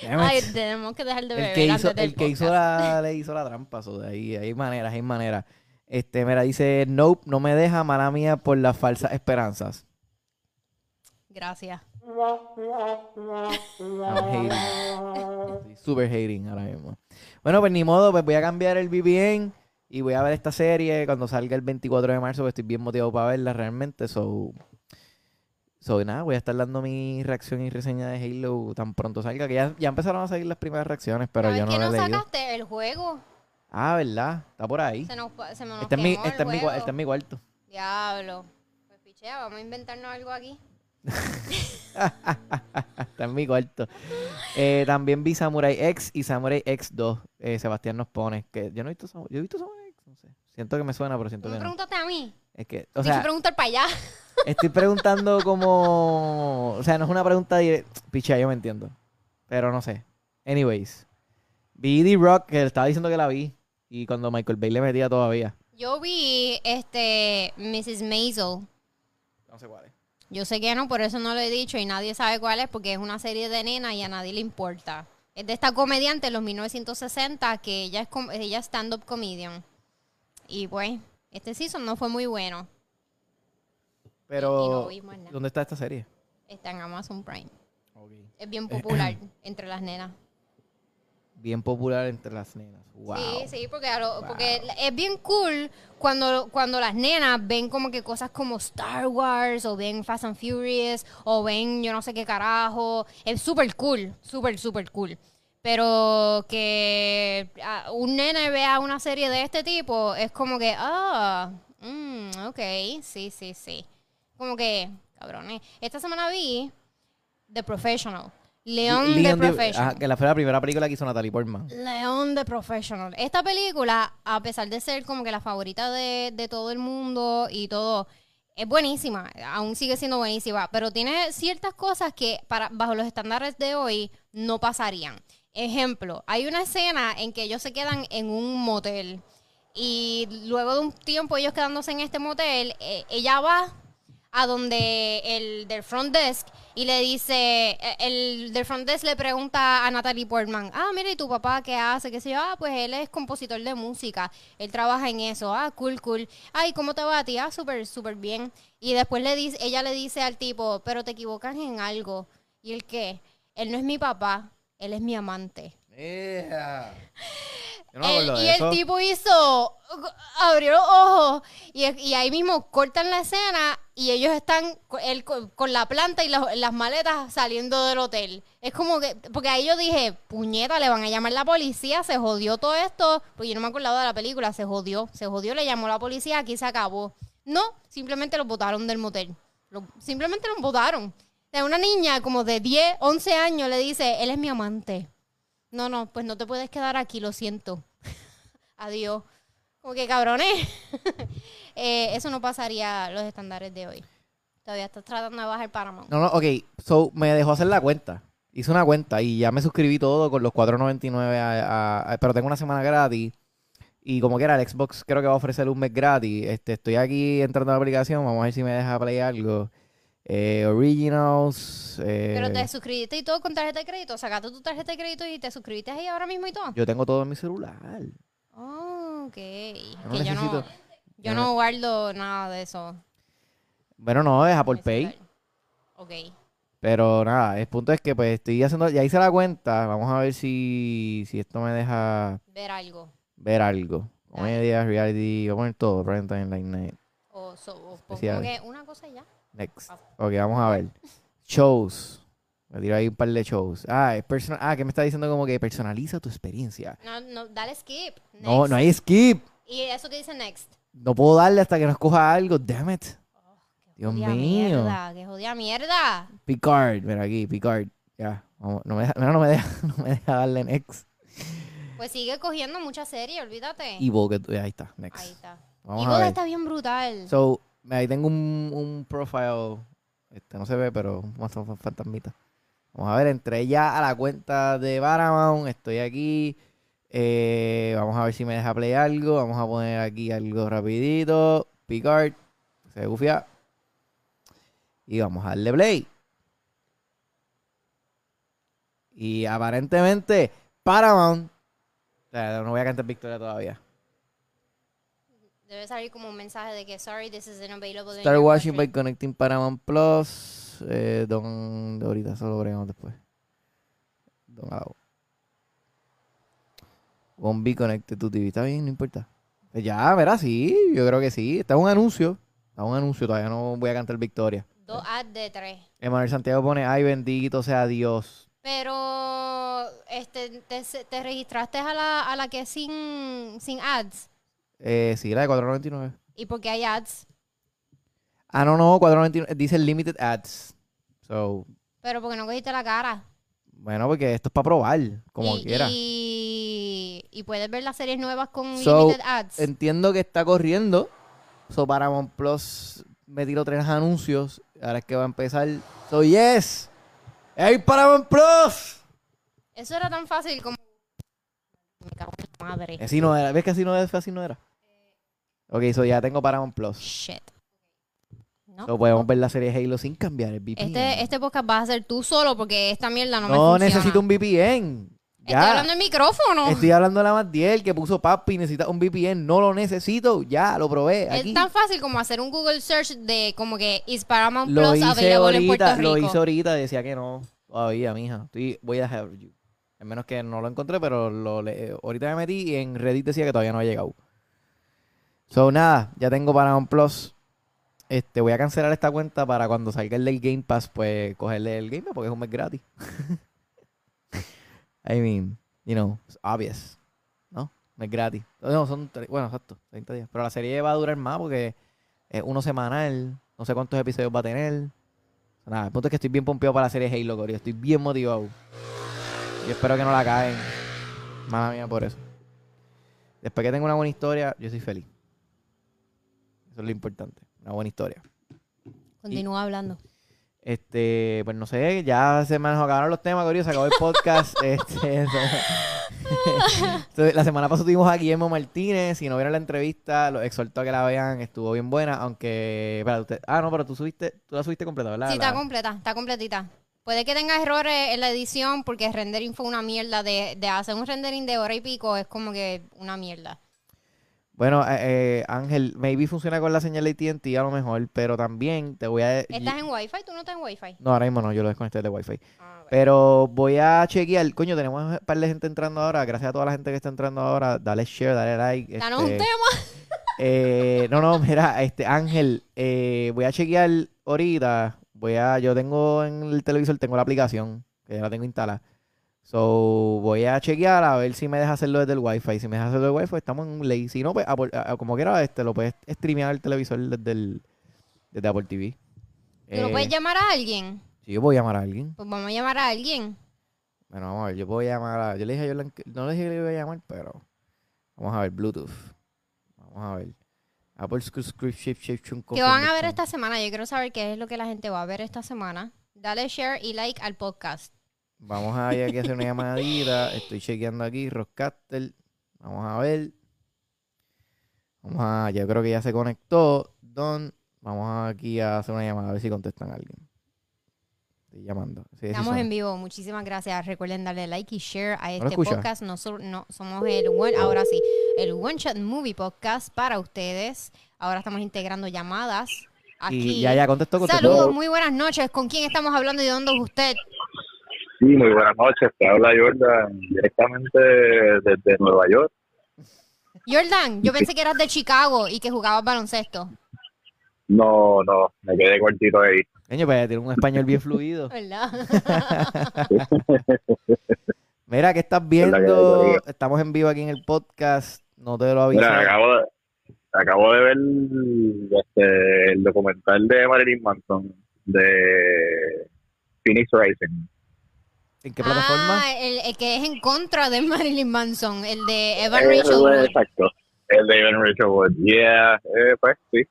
Damn it. Ay, tenemos que dejar de beber el que hizo, antes del el que hizo podcast. la, le hizo la trampa. so, de ahí, hay maneras, hay maneras. Este, mira, dice, nope, no me deja, mala mía, por las falsas esperanzas. Gracias. I'm hating. Estoy super hating ahora mismo. Bueno, pues ni modo, pues voy a cambiar el VPN y voy a ver esta serie cuando salga el 24 de marzo, que estoy bien motivado para verla realmente. So, so nada, voy a estar dando mi reacción y reseña de Halo tan pronto salga, que ya, ya empezaron a salir las primeras reacciones, pero ¿Sabes yo no no leído. sacaste el juego? Ah, ¿verdad? Está por ahí. Se nos, se nos Está en mi, está en mi, está en mi cuarto. Diablo. Pues pichea, vamos a inventarnos algo aquí. <laughs> Está en mi cuarto. Eh, también vi Samurai X y Samurai X2. Eh, Sebastián nos pone. Que yo no he visto Samurai, yo he visto Samurai X, no sé. Siento que me suena, pero ¿Tú siento me que no. preguntaste a mí? Es que, o sea, preguntar para allá. <laughs> estoy preguntando como. O sea, no es una pregunta directa. Picha, yo me entiendo. Pero no sé. Anyways. Vi The Rock, que estaba diciendo que la vi. Y cuando Michael Bay le metía todavía. Yo vi este Mrs. Maisel. No sé cuál es. Yo sé que no, por eso no lo he dicho y nadie sabe cuál es porque es una serie de nena y a nadie le importa. Es de esta comediante de los 1960 que ella es, ella es stand-up comedian. Y pues, este season no fue muy bueno. Pero. Y no. ¿Dónde está esta serie? Está en Amazon Prime. Es bien popular <clears throat> entre las nenas. Bien popular entre las nenas. Wow. Sí, sí, porque, a lo- Wow. porque es bien cool cuando, cuando las nenas ven como que cosas como Star Wars o ven Fast and Furious o ven yo no sé qué carajo. Es súper cool, súper, súper cool. Pero que ah, un nene vea una serie de este tipo es como que, ah, mm, ok, sí, sí, sí. Como que, cabrones. Esta semana vi The Professional. León The Professional. ajá, que la fue la primera película que hizo Natalie Portman. León the Professional. Esta película, a pesar de ser como que la favorita de, de todo el mundo y todo, es buenísima, aún sigue siendo buenísima, pero tiene ciertas cosas que para bajo los estándares de hoy no pasarían. Ejemplo, hay una escena en que ellos se quedan en un motel y luego de un tiempo ellos quedándose en este motel, eh, ella va a donde el del front desk y le dice, eh, el del front desk le pregunta a Natalie Portman, ah, mira, ¿y tu papá qué hace? ¿Qué sé yo? Ah, pues él es compositor de música, él trabaja en eso, ah, cool, cool. Ay, ¿cómo te va a ti? Ah, súper, súper bien. Y después le dice, ella le dice al tipo, pero te equivocas en algo. ¿Y el qué? Él no es mi papá, él es mi amante. Yeah. Yo no me El- acuerdo y el tipo hizo, abrió los ojos y, y ahí mismo cortan la escena y ellos están co- con, la planta y las, las maletas saliendo del hotel. Es como que, porque ahí yo dije, puñeta, le van a llamar la policía, se jodió todo esto, porque yo no me acordaba de la película, se jodió, se jodió, le llamó la policía, aquí se acabó. No, simplemente los botaron del motel. Lo- simplemente los botaron. O sea, una niña como de 10, 11 años le dice, él es mi amante. No, no, pues no te puedes quedar aquí, lo siento. <laughs> Adiós. Como que cabrones. <laughs> Eh, eso no pasaría los estándares de hoy. Todavía estás tratando de bajar Paramount. No, no, ok. So, me dejó hacer la cuenta. Hice una cuenta y ya me suscribí todo con los 4.99 a, a- a- pero tengo una semana gratis. Y como que era el Xbox, creo que va a ofrecer un mes gratis. Este, estoy aquí entrando a la aplicación. Vamos a ver si me deja play algo. Eh, originals. eh, Pero te suscribiste y todo con tarjeta de crédito. Sacaste tu tarjeta de crédito y te suscribiste ahí ahora mismo y todo. Yo tengo todo en mi celular. Oh, ok. no que yo no, yo no guardo nada de eso. Bueno, no, es en Apple Pay. Ok. Pero nada, el punto es que pues estoy haciendo, ya hice la cuenta. Vamos a ver si, si esto me deja Ver algo. ver algo. Comedia, reality, voy a poner todo. Prime time, late night. O, so- o que una cosa ya. Next. Ok, vamos a ver. Shows. Me tiro ahí un par de shows. Ah, es personal. Ah, que me está diciendo como que personaliza tu experiencia. No, no, dale skip. No, Next. no hay skip. Y eso que dice next. No puedo darle hasta que nos coja algo. Damn it. Dios Jodida mío. Mierda, que jodida mierda. Picard. Mira aquí, Picard. Ya. No, me deja, no, me deja, <laughs> no me deja darle next. Pues sigue cogiendo mucha serie, olvídate. Evil, que tú- ahí está. Next. Ahí está. Vamos Evil a ver. está bien brutal. So, ahí tengo un, un profile. Este no se ve, pero más fa- fantasmita. Vamos a ver, entré ya a la cuenta de Paramount. Estoy aquí. Eh, vamos a ver si me deja play algo. Vamos a poner aquí algo rapidito. Picard. Se gufia. Y vamos a darle play. Y aparentemente Paramount. No voy a cantar victoria todavía. Debe salir como un mensaje de que sorry, this is unavailable. in Start watching by country". connecting Paramount Plus. Eh, don, ahorita solo veremos después. Don Ao. Won't be connected to TV. Está bien, no importa. Pues ya, verá, sí. Yo creo que sí. Está un anuncio. Está un anuncio. Todavía no voy a cantar victoria. Dos ads de tres. Emanuel Santiago pone, ay, bendito sea Dios. Pero, este, te, te registraste a la, a la que es sin, sin ads. Eh, sí, la de 4.99. ¿Y por qué hay ads? Ah, no, no, 4.99. Dice limited ads. So, Pero porque no cogiste la cara. bueno, porque esto es para probar, como y, quiera. Y, y puedes ver las series nuevas con So, limited ads. Entiendo que está corriendo. So Paramount Plus me tiró tres anuncios. Ahora es que va a empezar. So yes. ¡Hey Paramount Plus! Eso era tan fácil como... Me cago en la madre. Así no era. ¿Ves que así no era? Así no era. Ok, so ya tengo Paramount Plus. Shit. No. So podemos ver la serie Halo sin cambiar el VPN. Este, este podcast vas a hacer tú solo porque esta mierda no, me no funciona. necesito un VPN. Estoy Ya. hablando del micrófono. Estoy hablando de la Matiel que puso papi, necesita un VPN. No lo necesito. Ya, lo probé. Aquí. Es tan fácil como hacer un Google search de como que is Paramount Lo Plus hice available en Puerto ahorita, Rico. lo hice ahorita, decía que no. Todavía, mija. Estoy, voy a dejar you. Al menos que no lo encontré, pero lo le- ahorita me metí y en Reddit decía que todavía no ha llegado. So, nada, ya tengo Paramount Plus. Este, voy a cancelar esta cuenta para cuando salga el del Game Pass, pues cogerle el Game Pass porque es un mes gratis. <laughs> I mean, you know, it's obvious. ¿No? No es gratis. No, son, bueno, exacto, 30 días. Pero la serie va a durar más porque es uno semanal. No sé cuántos episodios va a tener. Nada, el punto es que estoy bien pompeado para la serie Halo, Corio. Estoy bien motivado. Y espero que no la caen. Mala mía por eso. Después que tenga una buena historia, yo soy feliz. Eso es lo importante. Una buena historia. Continúa hablando. Este, pues no sé, ya se me acabaron los temas, Corillo, se acabó el podcast. <laughs> este, <laughs> so- la semana pasada tuvimos a Guillermo Martínez. Si no vieron la entrevista, los exhorto a que la vean. Estuvo bien buena, aunque. espera, usted- ah, no, pero tú subiste, tú la subiste completa, ¿verdad? Sí, La- está completa, está completita. Puede que tenga errores en la edición porque el rendering fue una mierda. De, de hacer un rendering de hora y pico es como que una mierda. Bueno, eh, eh, Ángel, maybe funciona con la señal de AT&T a lo mejor, pero también te voy a... ¿Estás en Wi-Fi? ¿Tú no estás en Wi-Fi? No, ahora mismo no, yo lo desconecté de Wi-Fi. Ah, bueno. Pero voy a chequear. Coño, tenemos un par de gente entrando ahora. Gracias a toda la gente que está entrando ahora. Dale share, dale like. Danos un este, tema. <laughs> eh, no, no, mira, este Ángel, eh, voy a chequear ahorita. Voy a, yo tengo en el televisor, tengo la aplicación, que ya la tengo instalada. So, voy a chequear a ver si me deja hacerlo desde el Wi-Fi. Si me deja hacerlo desde el Wi-Fi, estamos en un ley. Si no, pues, Apple- a- como quiera, este, lo puedes streamear el televisor desde, el, desde Apple TV. ¿Tú no Eh, puedes llamar a alguien? si yo puedo llamar a alguien. Pues vamos a llamar a alguien. Bueno, vamos a ver, yo puedo llamar a... Yo le dije a Jordan que- No le dije que le iba a llamar, pero... Vamos a ver, Bluetooth. Vamos a ver. Apple Subscription ¿Qué van a ver esta semana? Yo quiero saber qué es lo que la gente va a ver esta semana. Dale share y like al podcast. Vamos a ir aquí a hacer una llamadita. Estoy chequeando aquí, Rockcaster. Vamos a ver. Vamos a... Yo creo que ya se conectó. Don. Vamos aquí a hacer una llamada a ver si contestan a alguien. Estoy llamando. Sí, Estamos en vivo. Muchísimas gracias. Recuerden darle like y share a este podcast. Nosotros no, somos el one, ahora sí, el One Shot Movie Podcast para ustedes. Ahora estamos integrando llamadas aquí. Y ya, ya contestó, contestó. Saludos, muy buenas noches. ¿Con quién estamos hablando y de dónde es usted? Sí, muy buenas noches. Te habla Jordan directamente desde Nueva York. Jordan, yo pensé que eras de Chicago y que jugabas baloncesto. No, no, me quedé cortito ahí. Coño, pues tiene un español bien fluido. <laughs> ¿Verdad? <laughs> Mira, ¿qué estás viendo? Estamos en vivo aquí en el podcast. No te lo aviso. Mira, acabo de, acabo de ver este, el documental de Marilyn Manson de Phoenix Rising. ¿En qué plataforma? Ah, el, el que es en contra de <laughs> Marilyn Manson, el de Evan Eh, Rachel Wood. Exacto. El de Evan Rachel Wood. Yeah, eh, pues sí.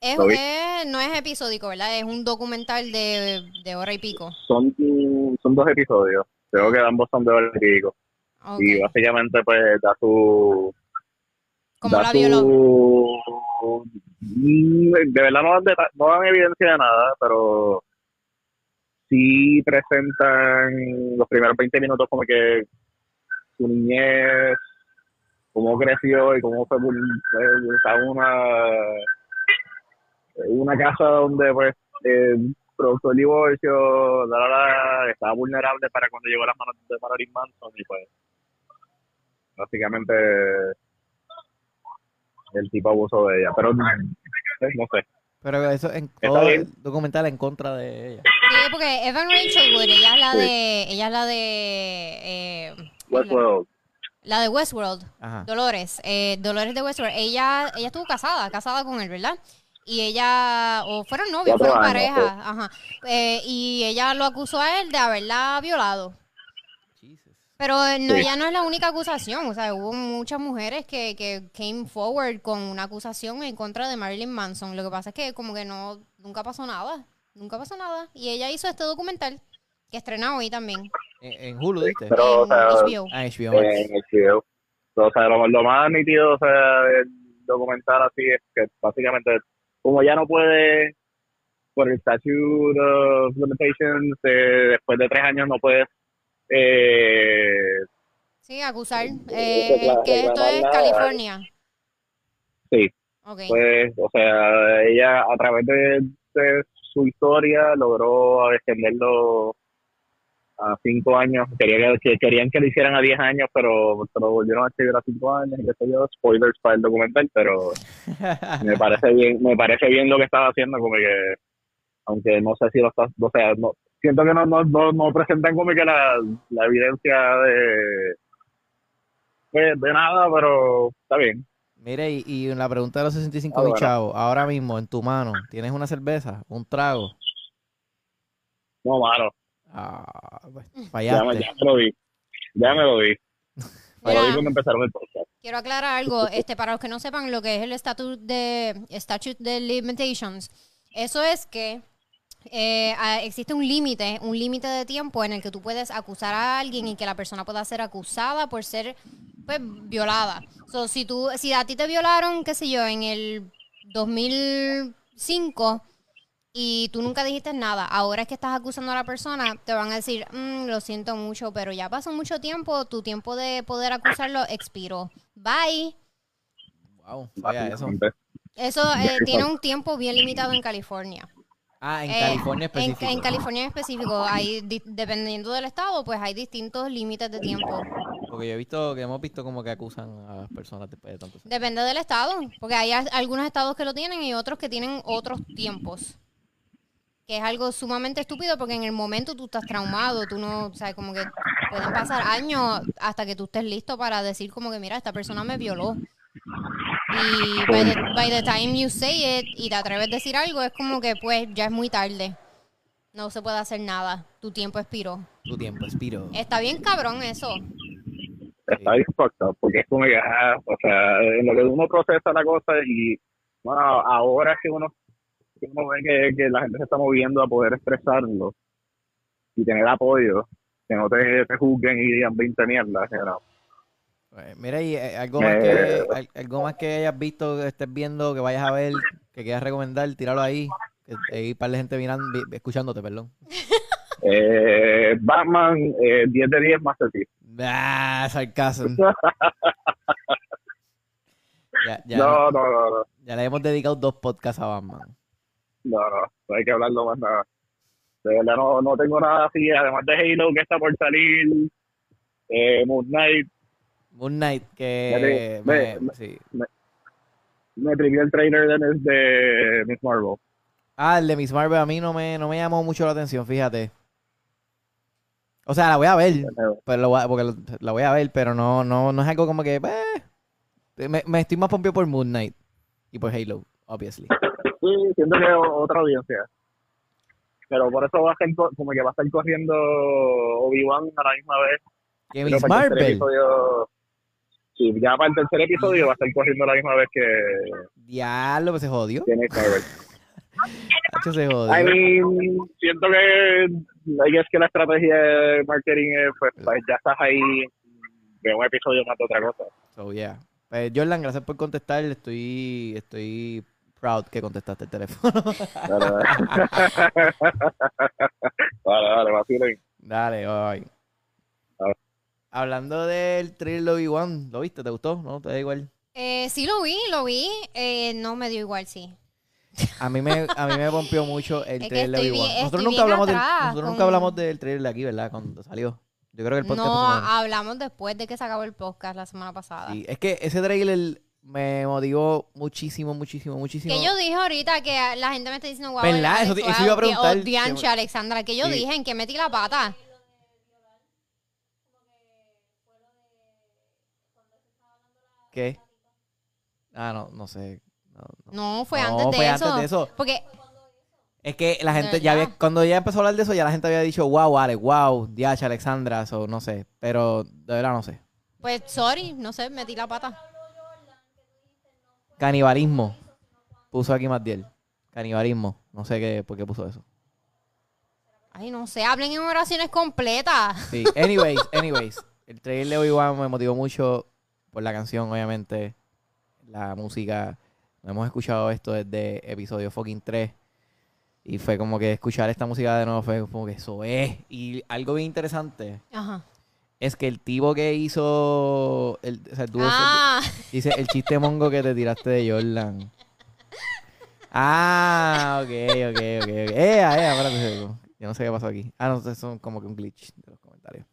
Es, es- no es episódico, ¿verdad? Es un documental de, de hora y pico. Son, son dos episodios. Creo que ambos son de hora y pico. Ok. Y básicamente pues da su Como da la su- violó. Mm, De verdad no dan, no dan evidencia de nada, pero sí presentan los primeros 20 minutos como que su niñez, cómo creció y cómo fue eh, una una casa donde pues eh, produjo el divorcio, la, la, la, estaba vulnerable para cuando llegó a las manos de Marilyn Manson y pues básicamente el tipo abusó de ella, pero no sé. Pero eso en el documental en contra de ella. Sí, porque Evan Rachel Wood, ella es la de, ella es la de, eh, Westworld, la de Westworld, Ajá. Dolores, eh, Dolores de Westworld. Ella, ella estuvo casada, casada con él, ¿verdad? Y ella, o fueron novios, fueron pareja, ajá. Eh, y ella lo acusó a él de haberla violado. Pero eh, no, Sí. ella no es la única acusación, o sea, hubo muchas mujeres que, que came forward con una acusación en contra de Marilyn Manson. Lo que pasa es que como que no, nunca pasó nada, nunca pasó nada. Y ella hizo este documental que estrena hoy también En, en Hulu, ¿viste? pero o en sea, HBO. Ah, HBO en el video. O sea, lo, lo más nítido o sea, del documental así es que básicamente, como ya no puede, por el statute of limitations, eh, después de tres años no puedes eh, Sí, acusar. Eh, Eh, que esto es. California. Sí. Ok. pues, o sea, ella a través de, de su historia logró extenderlo a cinco años. Quería que, que- querían que lo hicieran a diez años, pero se lo volvieron a escribir a cinco años, y qué sé yo, spoilers para el documental, pero <laughs> me parece bien, me parece bien lo que estaba haciendo, como que, aunque no sé si lo está, o sea, no, siento que no, no, no, no presentan como que la, la evidencia de, de, de nada, pero está bien. Mire, y, y la pregunta de los 65 Ah, mil bueno. chavos, ahora mismo en tu mano, ¿tienes una cerveza? ¿Un trago? No, mano, Ah, pues, ya me, fallaste. ya me lo vi, <laughs> ya me lo vi. Me lo vi Mira, cuando empezaron el podcast. quiero aclarar algo, este, para los que no sepan lo que es el statute de statute de limitations. Eso es que eh, ah, existe un límite, un límite de tiempo en el que tú puedes acusar a alguien y que la persona pueda ser acusada por ser pues, violada. So, si tú, si a ti te violaron, qué sé yo, en el 2005 y tú nunca dijiste nada, ahora es que estás acusando a la persona, te van a decir, "Mm, lo siento mucho, pero ya pasó mucho tiempo, tu tiempo de poder acusarlo expiró. Bye. Wow, falla eso. Eso eh, tiene un tiempo bien limitado en California. Ah, en Eh, California en- específico. En, California en específico, hay, di- dependiendo del estado, pues hay distintos límites de tiempo. Porque yo he visto, que hemos visto como que acusan a las personas después de tanto tiempo. Depende del estado, porque hay al- algunos estados que lo tienen y otros que tienen otros tiempos. Que es algo sumamente estúpido porque en el momento tú estás traumado, tú no, sea, como que pueden pasar años hasta que tú estés listo para decir como que, mira, esta persona me violó. Y by the, by the time you say it y te atreves a decir algo, es como que pues ya es muy tarde. No se puede hacer nada. Tu tiempo expiró. Tu tiempo, expiro. Está bien cabrón eso. Está bien fucked up, porque es como que, ah, o sea, en lo que uno procesa la cosa y, bueno, ahora que uno, que uno ve que, que la gente se está moviendo a poder expresarlo y tener apoyo, que no te, te juzguen y digan 20 mierdas, you know. Eh, Mira, y eh, algo más que al- algo más que hayas visto, que estés viendo, que vayas a ver, que quieras recomendar, tíralo ahí. Hay un par de gente mirando, escuchándote, perdón. Eh, Batman, eh, 10 de 10 Masterpiece. Ah, sarcasm. Ya, ya, No, no, no, no, ya le hemos dedicado dos podcasts a Batman. no, no, no hay que hablarlo más nada. De verdad no, no tengo nada así, además de Halo que está por salir, eh, Moon Knight, Moon Knight, que... Ve, me- ve, sí. me trivió el trailer de, de Miss Marvel. Ah, el de Miss Marvel a mí no me, no me llamó mucho la atención, fíjate. O sea, la voy a ver, pero lo voy a- porque lo- la voy a ver, pero no, no, no es algo como que... eh, me, me estoy más pompio por Moon Knight y por Halo, obviously. <laughs> Sí, siento que otra audiencia. Pero por eso va a estar, co- como que va a estar corriendo Obi-Wan a la misma vez. Que Miss Marvel, episodio- sí, ya para el tercer episodio va a estar corriendo la misma vez que, diablo, pues se jodió. Marvel. <laughs> Hacho, se I jodió. mean, siento que, I guess que la estrategia de marketing es, pues, pues, ya estás ahí de un episodio más de otra cosa. So, yeah. Pues, Jordan, gracias por contestar. Estoy, estoy proud que contestaste el teléfono. Dale, dale, dale, vacilen. Dale, bye. Hablando del trailer de Obi-Wan, ¿lo viste? ¿Te gustó? ¿No? ¿Te da igual? Eh, sí lo vi, lo vi. Eh, no me dio igual, sí. A mí me, a mí me pompió mucho <laughs> el Es que trailer de bien- Nosotros, nunca hablamos, del, nosotros nunca hablamos del trailer de aquí, ¿verdad? Cuando salió. Yo creo que el podcast... No, hablamos después de que se acabó el podcast la semana pasada. Sí, es que ese trailer me motivó muchísimo, muchísimo, muchísimo. Que yo dije ahorita que la gente me está diciendo, wow, ¿Verdad? Eso- eso iba a preguntar. Dianche, Alexandra, que yo Sí. dije en que metí la pata. ¿Qué? Ah, no, no sé. No, no. No, fue antes de fue eso. antes de eso. Porque, Es que la ¿De gente ya había, cuando ya empezó a hablar de eso, ya la gente había dicho, wow, Alex, wow, Diacha, Alexandra, o no sé. Pero de verdad no sé. pues, sorry, no sé, metí la pata. Canibalismo. Puso aquí Matiel. Canibalismo. No sé qué, por qué puso eso. Ay, no sé, hablen en oraciones completas. Sí, anyways, anyways. El trailer de Obi-Wan me motivó mucho por la canción, obviamente. La música. No hemos escuchado esto desde episodio fucking 3. Y fue como que escuchar esta música de nuevo fue como que eso es. Y algo bien interesante Ajá. es que el tipo que hizo. El, o sea, Ah, dice el chiste mongo que te tiraste de Jordan. Ah, ok, ok, ok. ok. Eh, eh, espérate, yo no sé qué pasó aquí. Ah, no, eso es como que un glitch de los comentarios.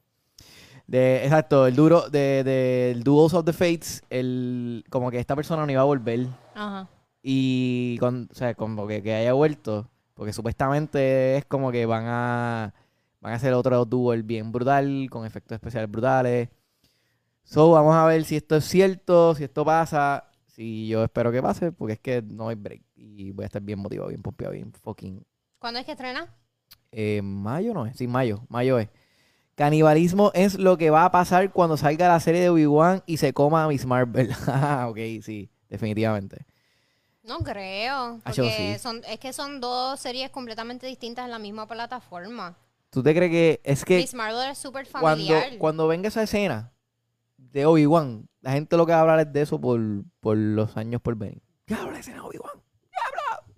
De, exacto, el duro, de, de, el Duels of the Fates, el, como que esta persona no iba a volver. ajá. Y, con, o sea, como que, que haya vuelto, porque supuestamente es como que van a, van a hacer otro duel bien brutal, con efectos especiales brutales. So, vamos a ver si esto es cierto, si esto pasa. Si yo espero que pase, porque es que no hay break. Y voy a estar bien motivado, bien pompeado, bien fucking ¿Cuándo es que estrena? eh, mayo no es, sí, mayo, mayo es. Canibalismo es lo que va a pasar cuando salga la serie de Obi-Wan y se coma a Miss Marvel. <laughs> Ah, ok, sí, definitivamente. No creo. Porque sí. son, es que son dos series completamente distintas en la misma plataforma. ¿Tú te crees que es que Miss Marvel es súper cuando, familiar. cuando venga esa escena de Obi-Wan, la gente lo que va a hablar es de eso por, por los años por venir. ¡Diablo, la escena de Obi-Wan! ¡Diablo!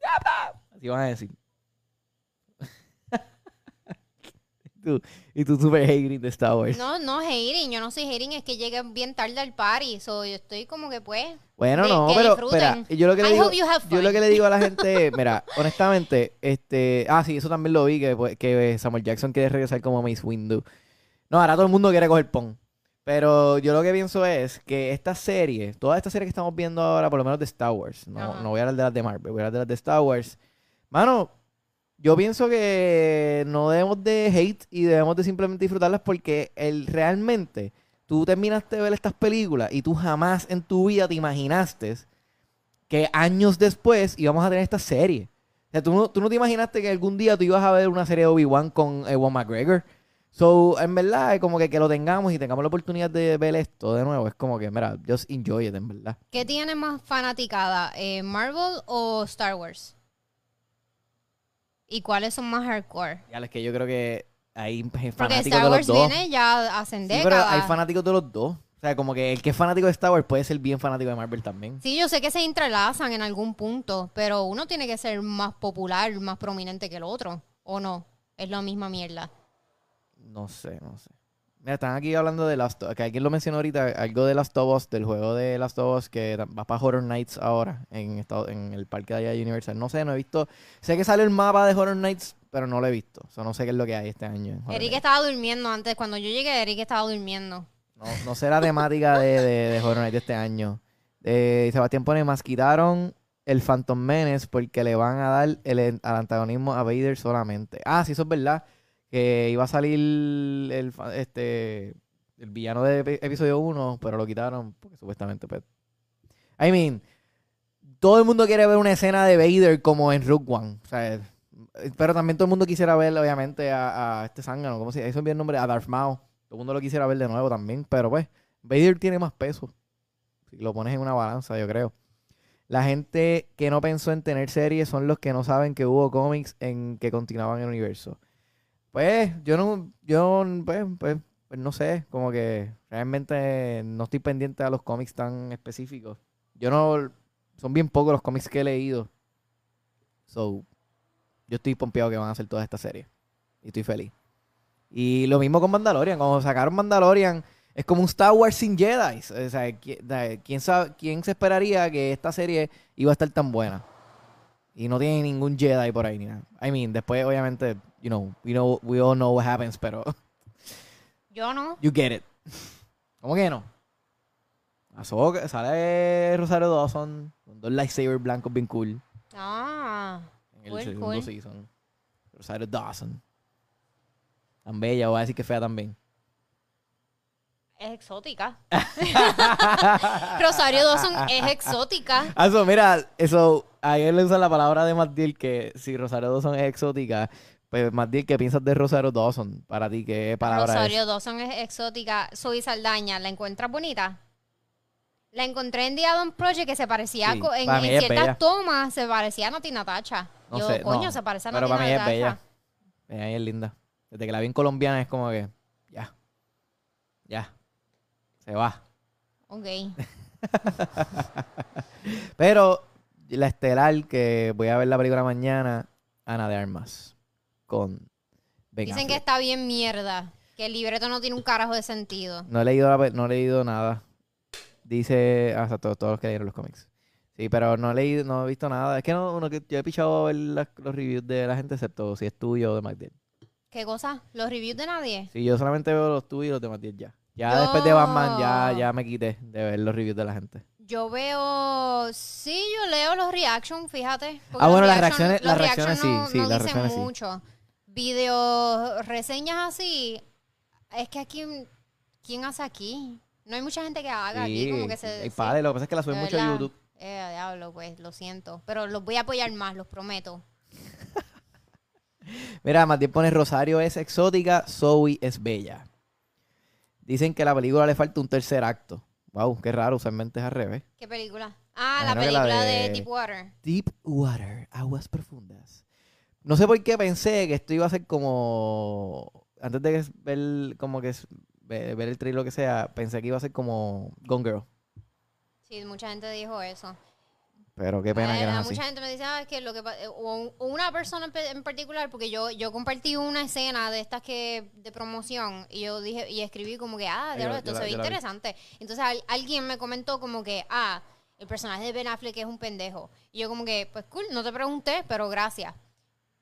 ¡Diablo! Así van a decir. y tú, y tú super hating de Star Wars. No, no hating. Yo no soy hating, es que llegué bien tarde al party. So, yo estoy como que pues. Bueno, de- no, que pero espera, yo lo que le I digo, yo lo que le digo a la <laughs> gente, mira, honestamente, este, ah, sí, eso también lo vi que, pues, que Samuel Jackson quiere regresar como Mace Windu. No, ahora todo el mundo quiere coger pon. Pero yo lo que pienso es que esta serie, toda esta serie que estamos viendo ahora, por lo menos de Star Wars, no, no voy a hablar de las de Marvel, voy a hablar de las de Star Wars. Mano, yo pienso que no debemos de hate y debemos de simplemente disfrutarlas porque el, realmente tú terminaste de ver estas películas y tú jamás en tu vida te imaginaste que años después íbamos a tener esta serie. O sea, tú no, tú no te imaginaste que algún día tú ibas a ver una serie de Obi-Wan con Ewan McGregor. So, en verdad, es como que, que lo tengamos y tengamos la oportunidad de ver esto de nuevo. Es como que, mira, just enjoy it, en verdad. ¿Qué tiene más fanaticada? eh, ¿Marvel o Star Wars? ¿Y cuáles son más hardcore? Ya es que yo creo que hay Porque fanáticos Star de Wars los dos. viene ya hace Sí, pero hay fanáticos de los dos. O sea, como que el que es fanático de Star Wars puede ser bien fanático de Marvel también. Sí, yo sé que se entrelazan en algún punto, pero uno tiene que ser más popular, más prominente que el otro, ¿o no? Es la misma mierda. No sé, no sé. Mira, están aquí hablando de Last of que alguien lo mencionó ahorita, algo de Last of Us, del juego de Last of Us que va para Horror Nights ahora en, estado, en el parque de allá de Universal. No sé, no he visto. Sé que sale el mapa de Horror Nights, pero no lo he visto. O sea, no sé qué es lo que hay este año. en Eric estaba durmiendo antes. Cuando yo llegué, Eric estaba durmiendo. No, no sé la temática de, de, de Horror Nights de este año. Eh, Sebastián pone más quitaron el Phantom Menace porque le van a dar el, al antagonismo a Vader solamente. Ah, sí, eso es verdad. Que iba a salir el, este, el villano de epi- episodio 1, pero lo quitaron porque supuestamente... Pues, I mean, todo el mundo quiere ver una escena de Vader como en Rogue One. O sea, eh, pero también todo el mundo quisiera ver, obviamente, a, este zángano. ¿Cómo se bien nombre, a Darth Maul. Todo el mundo lo quisiera ver de nuevo también. Pero pues, Vader tiene más peso. Si lo pones en una balanza, yo creo. La gente que no pensó en tener series son los que no saben que hubo cómics en que continuaban el universo. Pues, yo no, yo, pues, pues, pues no sé, como que realmente no estoy pendiente a los cómics tan específicos. Yo no, son bien pocos los cómics que he leído. So, yo estoy pompeado que van a hacer toda esta serie. Y estoy feliz. Y lo mismo con Mandalorian. Cuando sacaron Mandalorian, es como un Star Wars sin Jedi. O sea, ¿qui- da- ¿quién, sabe, ¿quién se esperaría que esta serie iba a estar tan buena? Y no tiene ningún Jedi por ahí ni nada. I mean, después, obviamente, you know, we, know, we all know what happens, pero Yo no. you get it. ¿Cómo que no? Ahsoka- sale Rosario Dawson con dos lightsabers blancos bien cool. Ah. En el Cool, segundo cool. season. Rosario Dawson. Tan bella, voy a decir que fea también. Es exótica. <laughs> Rosario Dawson es exótica. Ah, Eso, mira, eso, ayer le usan la palabra de Matt que si Rosario Dawson es exótica, pues Matt ¿qué piensas de Rosario Dawson? Para ti, ¿qué palabra Rosario es? Dawson es exótica. Soy Saldaña, ¿la encuentras bonita? La encontré en The Adam Project que se parecía Sí, en, ciertas bella. tomas, se parecía a Nati Natacha. No Yo, sé, coño, no, se parece a pero Nati para mí es bella. Ella es linda. Desde que la vi en colombiana es como que, ya, ya, se va. Ok. <laughs> Pero la estelar, que voy a ver la película mañana, Ana de Armas, con Ben Dicen que está bien mierda. Que el libreto no tiene un carajo de sentido. No he leído, la pe- no he leído nada. Dice, ah, o sea, todos, todos los que leyeron los cómics. Sí, pero no he leído, no he visto nada. Es que no, no que yo he pichado a ver las- los reviews de la gente, excepto si es tuyo o de MacDill. ¿Qué cosa? ¿Los reviews de nadie? Sí, yo solamente veo los tuyos y los de MacDill ya. Ya después de Batman, ya, ya me quité de ver los reviews de la gente. Yo veo. Sí, yo leo los reactions, fíjate. porque Ah, los bueno, las reaction- reacciones- los las reacciones sí, no- sí, no las dicen reacciones sí. mucho. Video reseñas así. Es que aquí. ¿Quién hace aquí? No hay mucha gente que haga aquí. Como que se. sí. padre, lo que pasa es que la suben mucho a. YouTube. Eh, diablo, pues, lo siento. Pero los voy a apoyar más, los prometo. <laughs> Mira, Matías pone Rosario es exótica, Zoe es bella. Dicen que a la película le falta un tercer acto. Wow, qué raro, usualmente es al revés. ¿Qué película? Ah, la película de... de- Deepwater. Deep Water, aguas profundas. No sé por qué pensé que esto iba a ser como. Antes de ver, como que es- ver, ver el trailer lo que sea, pensé que iba a ser como Gone Girl. Sí, mucha gente dijo eso. Pero qué pena Eh, que así. mucha gente me dice, ah, es que lo que eh, o, un- o una persona en, particular, porque yo, yo compartí una escena de estas que de promoción y yo dije y escribí como que, ah, diablo, esto yo se ve interesante. Entonces al- alguien me comentó como que, ah, el personaje de Ben Affleck es un pendejo. Y yo como que, pues cool, no te pregunté, pero gracias.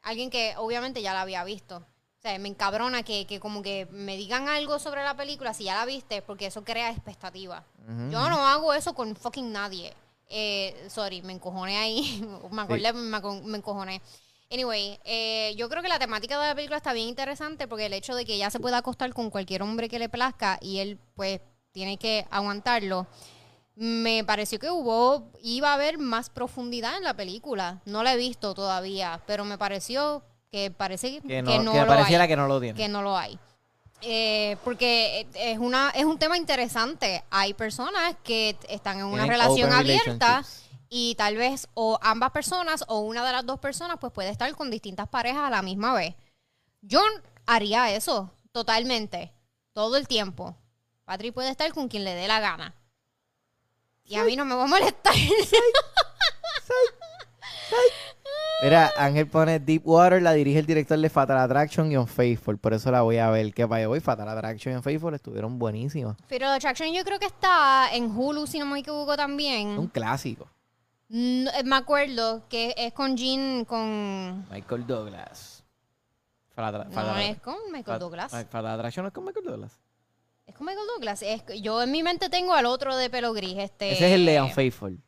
Alguien que obviamente ya la había visto. O sea, me encabrona que, que como que me digan algo sobre la película si ya la viste, porque eso crea expectativa. Yo no hago eso con fucking nadie. Eh, sorry, me encojoné ahí. <laughs> me acordé, me, aco- me encojoné. Anyway, eh, yo creo que la temática de la película está bien interesante porque el hecho de que ella se pueda acostar con cualquier hombre que le plazca y él, pues, tiene que aguantarlo. Me pareció que hubo, iba a haber más profundidad en la película. No la he visto todavía, pero me pareció que parece que, Que no, que lo pareciera hay que no lo tiene. que no lo hay. Eh, porque es una es un tema interesante. Hay personas que están en una Tienen relación abierta y tal vez o ambas personas o una de las dos personas pues puede estar con distintas parejas a la misma vez. Yo haría eso totalmente, todo el tiempo. Patri puede estar con quien le dé la gana. Y a mí no me va a molestar. Mira, Ángel pone Deep Water, la dirige el director de Fatal Attraction y Unfaithful. Por eso la voy a ver. Que vaya hoy, Fatal Attraction y Unfaithful estuvieron buenísimas. Pero Attraction yo creo que está en Hulu, si no me equivoco también. Un clásico. No, eh, me acuerdo que es con Jean, con... Michael Douglas. Fatal, No es con Michael Douglas. Fatal Attraction no es con Michael Douglas. Es con Michael Douglas. Es, yo en mi mente tengo al otro de pelo gris. Este... Ese es el de Unfaithful.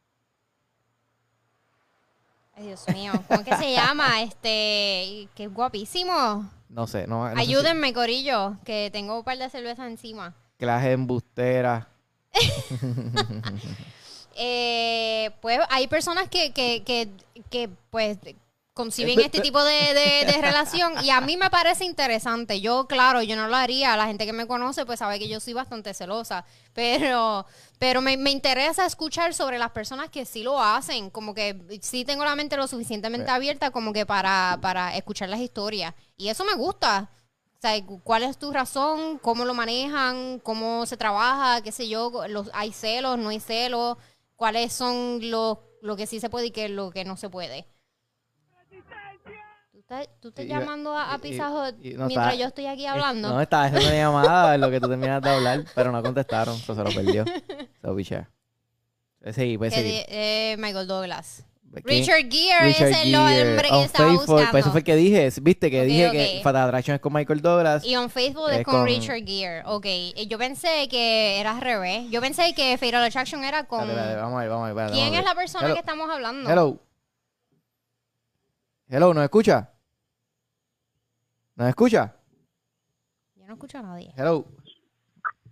Ay, Dios mío. ¿Cómo es que se llama? <laughs> Este... Que es guapísimo. No sé, no, no sé si- Ayúdenme, Corillo, que tengo un par de cervezas encima. Clase embustera. <laughs> Eh, pues hay personas que, que, que, que, pues conciben este tipo de, de- de <laughs> relación y a mí me parece interesante. Yo, claro, yo no lo haría. La gente que me conoce pues sabe que yo soy bastante celosa, pero, pero me, me interesa escuchar sobre las personas que sí lo hacen. Como que sí tengo la mente lo suficientemente abierta como que para, para escuchar las historias. Y eso me gusta. O sea, ¿cuál es tu razón? ¿Cómo lo manejan? ¿Cómo se trabaja? ¿Qué sé yo? Los, ¿Hay celos? ¿No hay celos? ¿Cuáles son los, lo que sí se puede y qué es lo que no se puede? ¿Tú estás, tú estás Sí, llamando a, a no, mientras está- yo estoy aquí hablando? No, estaba haciendo una llamada en lo que tú terminas de hablar, pero no contestaron, eso se lo perdió. <laughs> So, bicha. Puedes seguir, puedes seguir. eh, Michael Douglas. Richard Gere Richard es el hombre que estaba buscando. pues eso fue el que dije, viste que dije que Fatal Attraction es con Michael Douglas. Y Unfaithful es Es con, con- Richard Gere. Ok. Yo pensé que era al revés. Yo pensé que Fatal Attraction era con... Vamos a ver, vamos a ver. ¿Quién es la persona Hello. que estamos hablando? Hello. Hello, ¿nos escucha? ¿Nos escucha? Yo no escucho a nadie. Hello.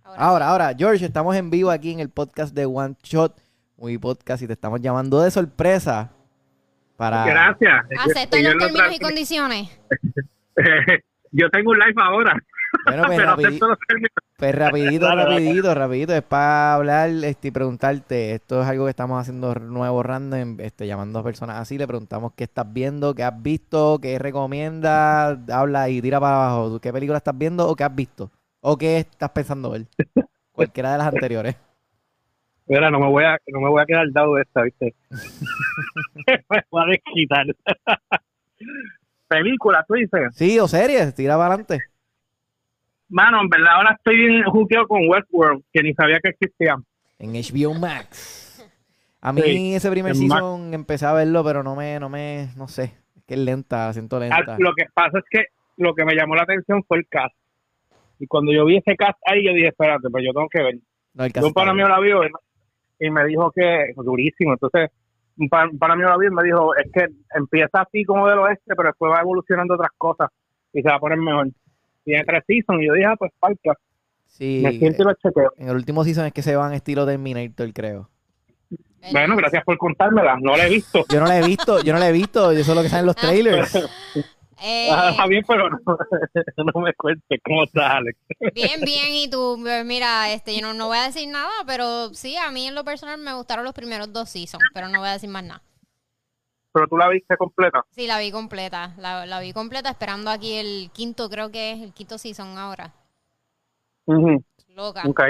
Ahora. Ahora, ahora, George, estamos en vivo aquí en el podcast de One Shot, muy podcast, y te estamos llamando de sorpresa para... Gracias. Acepto los lo términos y condiciones. <laughs> Yo tengo un live ahora, Bueno, pues, pero pues rapidito, Dale, dale. rapidito, rapidito, es para hablar este, y preguntarte, esto es algo que estamos haciendo nuevo random, este, llamando a personas así, le preguntamos qué estás viendo, qué has visto, qué recomiendas, habla y tira para abajo, ¿tú ¿qué película estás viendo o qué has visto? ¿O qué estás pensando ver? Cualquiera de las anteriores. Mira, no me voy a, no me voy a quedar dado de esta, ¿viste? <laughs> me voy a desquitar. Película, tú dices. Sí, o series, tira para adelante. Mano, en verdad ahora estoy bien juqueo con Westworld, que ni sabía que existía. En HBO Max. A mí Sí, ese primer en Max. season empecé a verlo, pero no me, no me, no sé. Es que es lenta, siento lenta. Ah, Lo que pasa es que lo que me llamó la atención fue el cast. Y cuando yo vi ese cast ahí, yo dije, espérate, pues yo tengo que ver. No, Yo un pana mío la vio y, me dijo que durísimo. Entonces, un pana mío la vio y me dijo, es que empieza así como del oeste, pero después va evolucionando otras cosas y se va a poner mejor. Tiene tres seasons y yo dije, ah, pues falta. Sí, Me siento y lo chequeo. en el último season es que se van estilo Terminator, creo. Bueno, gracias por contármela. No la he visto. Yo no la he visto, yo no la he visto, eso es lo que sale en los trailers. <laughs> Eh, Ah, Está bien, pero no, <laughs> no me cuentes cómo está Alex. bien, bien, y tú, eh, mira, este, yo no, no voy a decir nada, pero sí, a mí en lo personal me gustaron los primeros dos seasons, pero no voy a decir más nada. Pero tú la viste completa. Sí, la vi completa, la, la vi completa esperando aquí el quinto, creo que es el quinto season ahora. Loca. Ok.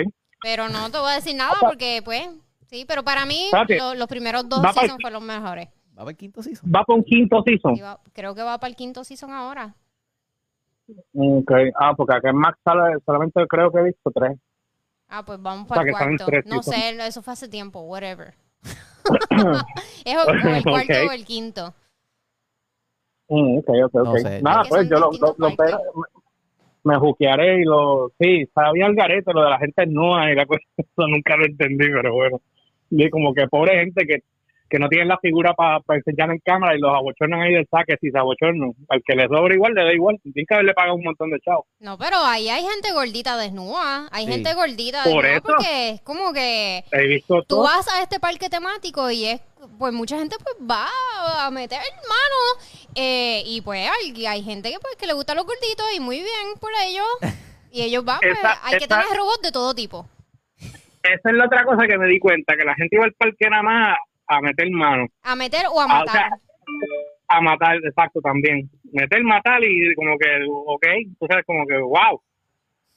Pero no te voy a decir nada porque, pues, sí, pero para mí lo- los primeros dos seasons fueron los mejores. Va para el quinto season. Va por un quinto season. Va- creo que va para el quinto season ahora. Ok. Ah, porque acá en Max sale, solamente creo que he visto tres. Ah, pues vamos sea, para que el están en cuarto. No sé, eso fue hace tiempo, whatever. Es el <laughs> cuarto o el quinto. Mm, ok, ok, No ok. sé. Nada, pues yo lo, lo, lo pero- me, me juquearé y lo... Sí, sabía el garete, lo de la gente nueva y la cosa, <laughs> eso nunca lo entendí, pero bueno. Y como que pobre gente que, que no tienen la figura para enseñar en cámara y los abochornan ahí del saque, si se abochornan. Al que le sobra igual, le da igual. Tienen que haberle pagado un montón de chavos. No, pero ahí hay gente gordita desnuda. Hay Sí. gente gordita Por desnuda eso. porque es como que He visto tú todo. vas a este parque temático y es, pues mucha gente pues va a meter mano eh, y pues hay, hay gente que pues que le gustan los gorditos y muy bien por ellos y ellos van, pues, Esa- hay que tener robots de todo tipo. Esa es la otra cosa que me di cuenta, que la gente iba al parque nada más a meter mano. A meter o a Ah, o matar. sea, a matar, exacto, también. Meter, matar y como que, ok, tú sabes, como que, wow.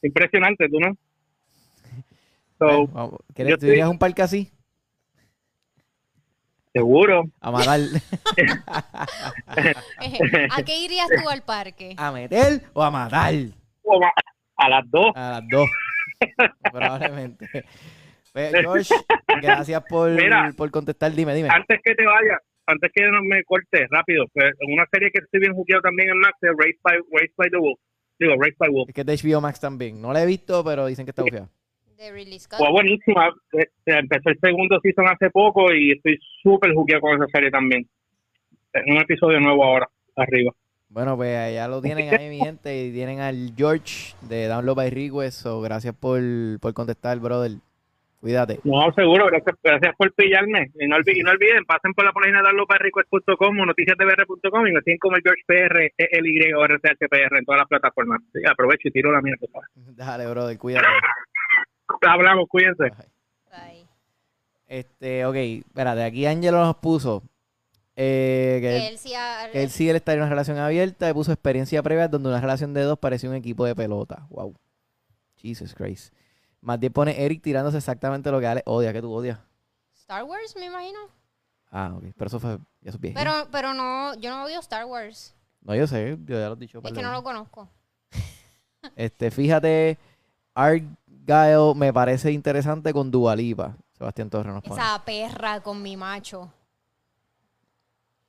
Impresionante, ¿tú no? So, Bueno, vamos. ¿Quieres, yo ¿Tú estoy- irías a un parque así? seguro. A matar. <laughs> ¿A qué irías tú al parque? ¿A meter o a matar? O A las dos. A las dos. Probablemente. Pues, George, gracias por, <laughs> Mira. por contestar. Dime, dime. Antes que te vaya, antes que no me corte, rápido, pues, en una serie que estoy bien jugueado también en Max, es Race by, Race by the Wolf. Digo, Race by Wolf. Es que es de HBO Max también. No la he visto, pero dicen que está bufiada. Ridley Scott. Fue buenísima. Eh, Empezó el segundo season hace poco y estoy súper jugueado con esa serie también. En un episodio nuevo ahora, arriba. Bueno, pues ya lo tienen <laughs> ahí, mi gente. Y tienen al George de Download by Request. So, gracias por, por contestar, brother. Cuídate. No, seguro, gracias, gracias por pillarme. Y no, olviden, y no olviden, pasen por la página de arloparrequest.com o noticiasdbr.com y nos siguen como el George PR, ELY o RCHPR en todas las plataformas. Sí, aprovecho y tiro la mierda. Dale, brother, cuídate. Hablamos, cuídense. Ay. Este, ok, espérate, aquí Angelo nos puso eh, que, Que él, él sí ha- que él sí él está en una relación abierta y puso experiencia previa donde una relación de dos parecía un equipo de pelota. Wow. Jesus Christ. Más bien pone Eric tirándose exactamente lo que Ale odia, que tú odias. Star Wars, me imagino. Ah, ok, pero eso fue, ya viejo. Pero, pero no, yo no odio Star Wars. No, yo sé, yo ya lo he dicho. Es que no lo conozco. <laughs> Este, fíjate, Argyle me parece interesante con Dualipa. Sebastián Torres nos pone. Esa perra con mi macho.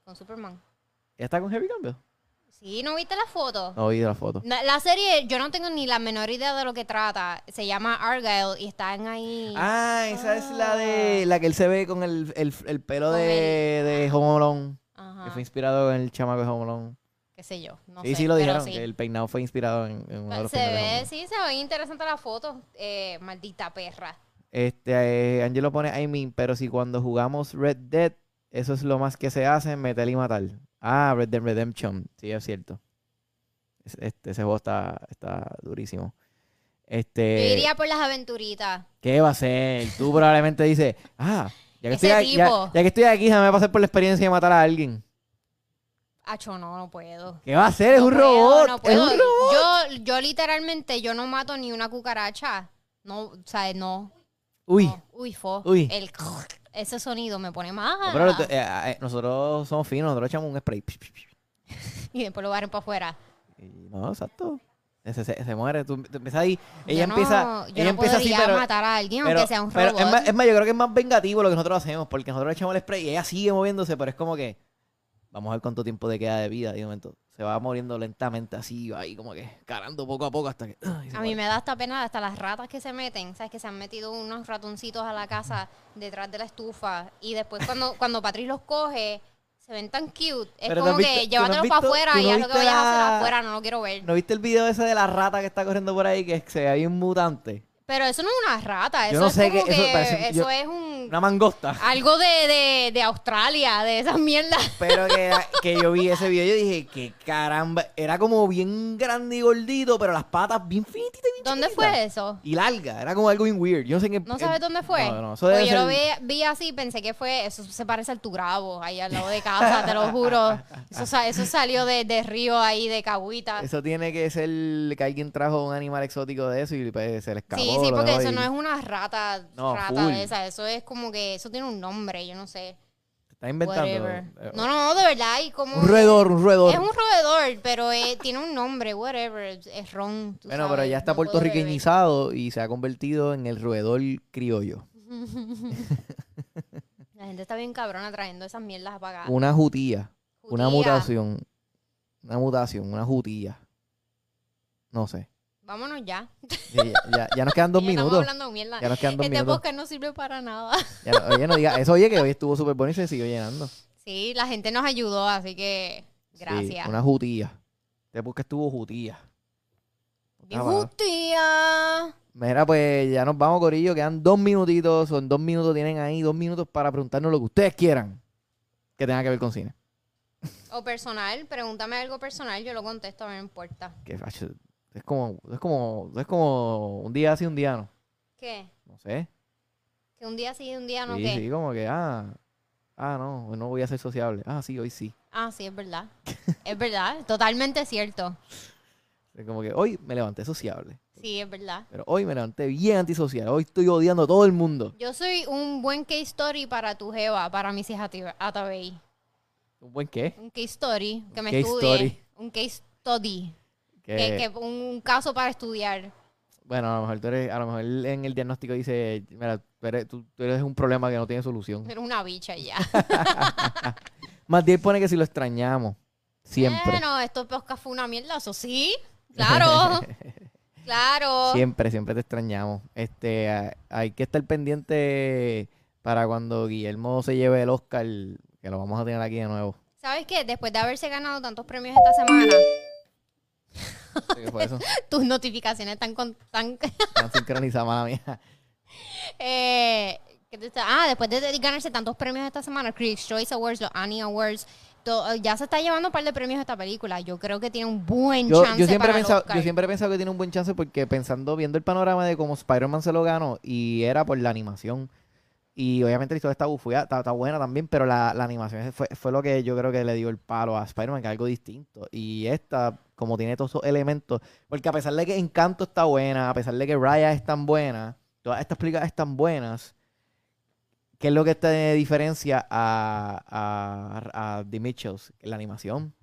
Con Superman. ¿Ya está con Heavy Campbell? Sí, ¿no viste la foto? No vi la foto. La serie, yo no tengo ni la menor idea de lo que trata. Se llama Argyle y están ahí. Ah, esa es la de la que él se ve con el, el, el pelo Con de, de Home Alone, que Ajá. fue inspirado en el chamaco de Home Alone. Qué sé yo. No sí, sé, sí lo dijeron, sí. que el peinado fue inspirado en, en uno de los Se ve, sí, se ve interesante la foto. Eh, maldita perra. Este, eh, Angelo pone, I mean, pero si cuando jugamos Red Dead, eso es lo más que se hace, meter y matar. Ah, Red Dead Redemption, sí, es cierto. Es- Este, ese juego está, está durísimo. Yo Este, iría por las aventuritas. ¿qué va a ser? Tú probablemente dices, ah, ya que, Ese estoy aquí, ya- tipo. ya que estoy aquí, déjame pasar por la experiencia de matar a alguien. Acho, no, no puedo. ¿Qué va a hacer? Es No un puedo, robot. no es puedo. un robot. Yo, yo literalmente, yo no mato ni una cucaracha. No, o sea, no. Uy. no. Uy, fo. Uy. El, ese sonido me pone mal. No, pero eh, eh, nosotros somos finos, nosotros echamos un spray. <laughs> Y después lo barren para afuera. Y no, exacto. Se, se- se muere. Tú, tú empiezas ahí. Ella yo no- empieza. yo ella no empieza así, pero. matar a alguien pero- aunque sea un pero robot. es, más, es más, yo creo que es más vengativo lo que nosotros hacemos, porque nosotros echamos el spray y ella sigue moviéndose, pero es como que. Vamos a ver cuánto tiempo le queda de vida. Y de momento se va muriendo lentamente así, ahí como que calando poco a poco hasta que. se A mí me da hasta pena hasta las ratas que se meten, ¿sabes? Que se han metido unos ratoncitos a la casa detrás de la estufa y después cuando, <laughs> cuando Patrick los coge se ven tan cute. Es Pero ¿tú como que no llévatelos para afuera y haz lo que vayas a hacer la- afuera, no lo quiero ver. ¿No viste el video ese de la rata que está corriendo por ahí que se ve ahí un mutante? Pero eso no es una rata, Yo eso no es sé como qué- eso que parece- eso yo- es un Una mangosta. algo de, de, de Australia, de esas mierdas. Pero que, era- <laughs> que yo vi ese video y dije, que caramba, era como bien grande y gordito, pero las patas bien finitas y bien ¿Dónde chiquititas. fue eso? Y larga, era como algo bien weird. Yo no sé qué. ¿No sabes dónde fue? No, no, eso debe Pues yo lo ser- vi, vi así, pensé que fue, eso se parece al Tugrabo, ahí al lado de casa, te lo juro. Eso, sa- eso salió de, de río ahí, de Cagüita. Eso tiene que ser que alguien trajo un animal exótico de eso y pues, se le escapó. Sí, sí, porque eso no es una rata, No, rata full. de esa, eso es como que, eso tiene un nombre, yo no sé. Te Estás inventando. Whatever. Eh, No, no, de verdad, y como... Un roedor, un roedor. Es un roedor, pero eh, tiene un nombre, whatever, es ron. tú Bueno, pero sabes, ya está no puedo beber. puertorriqueñizado y se ha convertido en el roedor criollo. <laughs> La gente está bien cabrona trayendo esas mierdas apagadas. Una jutía. Una mutación. Una mutación, una jutía. No sé. Vámonos ya. Sí, Ya, ya- ya nos quedan dos <laughs> Ya Estamos minutos. hablando mierda. Ya nos quedan dos Este minutos. podcast no sirve para nada. <laughs> Ya no- oye, no diga eso. Oye, que hoy estuvo súper bueno y se siguió llenando. Sí, la gente nos ayudó, así que Sí, gracias. una jutía. Este podcast estuvo jutía. Ah, justicia. Mira, pues ya nos vamos, Corillo. Quedan dos minutitos. Son dos minutos. Tienen ahí dos minutos para preguntarnos lo que ustedes quieran que tenga que ver con cine. O personal, pregúntame algo personal, yo lo contesto, no me importa. Que facho, es como, es como, es como un día así, un día no. ¿Qué? No sé. Que un día sí, un día no, sí, ¿qué? sí, como que, ah, ah, no, hoy no voy a ser sociable. Ah, sí, hoy sí. Ah, sí, es verdad. <laughs> es verdad, totalmente cierto. Es como que hoy me levanté sociable. Sí, es verdad. Pero hoy me levanté bien antisocial. Hoy estoy odiando a todo el mundo. Yo soy un buen case story para tu jeva, para mis hijas Atabey. ¿Un buen qué? Un case story, que me estudie. story. Un case study. Que, Que, que un, caso para estudiar. Bueno, a lo mejor tú eres, a lo mejor en el diagnóstico dice, mira, tú eres, tú- tú eres un problema que no tiene solución. Era una bicha ya. <laughs> Matiel pone que si lo extrañamos. Siempre. Bueno, esto podcast fue una mierda, eso sí. Claro. <laughs> claro. Siempre, siempre te extrañamos. Este, hay que estar pendiente para cuando Guillermo se lleve el Oscar, que lo vamos a tener aquí de nuevo. ¿Sabes qué? Después de haberse ganado tantos premios esta semana, ¿Qué fue eso? <laughs> tus notificaciones están con, tan <laughs> Tan sincronizada, mala mía. eh, ¿qué te está- ah, después de ganarse tantos premios esta semana, Critics Choice Awards, los Annie Awards, ya se está llevando un par de premios esta película. Yo creo que tiene un buen Yo, chance yo siempre he para pensado, Oscar. yo siempre he pensado que tiene un buen chance porque pensando, viendo el panorama de cómo Spider-Man se lo ganó y era por la animación. Y obviamente la historia está bufuda, está, está buena también, pero la, la animación fue, fue lo que yo creo que le dio el palo a Spider-Man, que es algo distinto. Y esta, como tiene todos esos elementos, porque a pesar de que Encanto está buena, a pesar de que Raya es tan buena, todas estas películas están buenas, ¿qué es lo que te diferencia a, a, a The Mitchells? La animación.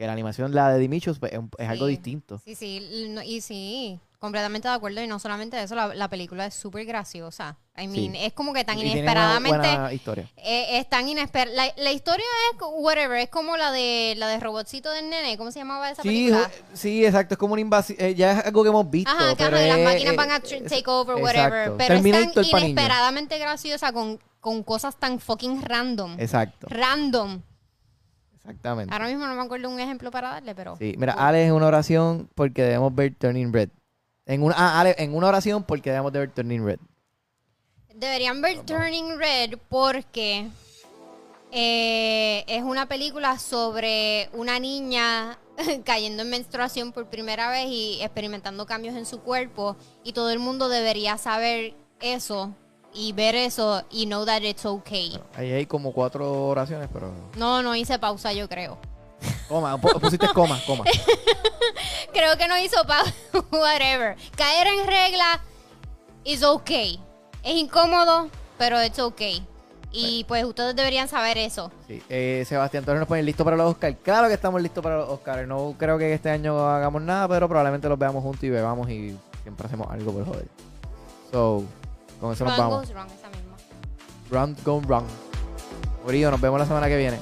Que la animación, la de Mitchells, pues, es, un- es algo Sí. distinto. Sí, sí, no- y sí, completamente de acuerdo. Y no solamente eso, la, la película es súper graciosa. I mean, es como que tan Y tiene una inesperadamente... buena historia. Eh, es tan inesperada. La, la historia es whatever, es como la de la de robotcito del nene, ¿cómo se llamaba esa Sí, película? ju- sí, exacto. Es como una invasión. ya es algo que hemos visto. Ajá, que pero ajá, las es- máquinas es- van a tr- take over, whatever. Pero es Terminator tan pa' niños. inesperadamente graciosa con, con cosas tan fucking random. Exacto, Random. Exactamente. Ahora mismo no me acuerdo un ejemplo para darle, pero. Sí, mira, Ale es una oración porque debemos ver Turning Red. En una, ah, Ale, en una oración porque debemos de ver Turning Red. Deberían ver Turning Red porque eh, es una película sobre una niña <laughs> cayendo en menstruación por primera vez y experimentando cambios en su cuerpo y todo el mundo debería saber eso y ver eso y know that it's okay. Ahí hay como cuatro oraciones, pero. No, no hice pausa, yo creo. Coma, pu- pusiste coma, coma. <laughs> Creo que no hizo pausa, <laughs> whatever. Caer en regla is okay. Es incómodo, pero it's okay. Y pues ustedes deberían saber eso. Sí. Eh, Sebastián Torres nos pone listo para los Oscars. Claro que estamos listos para los Oscars. No creo que este año hagamos nada, pero probablemente los veamos juntos y bebamos y siempre hacemos algo por joder. So, con eso nos vamos. goes wrong, esa misma. Round gone wrong. Corillo, nos vemos la semana que viene.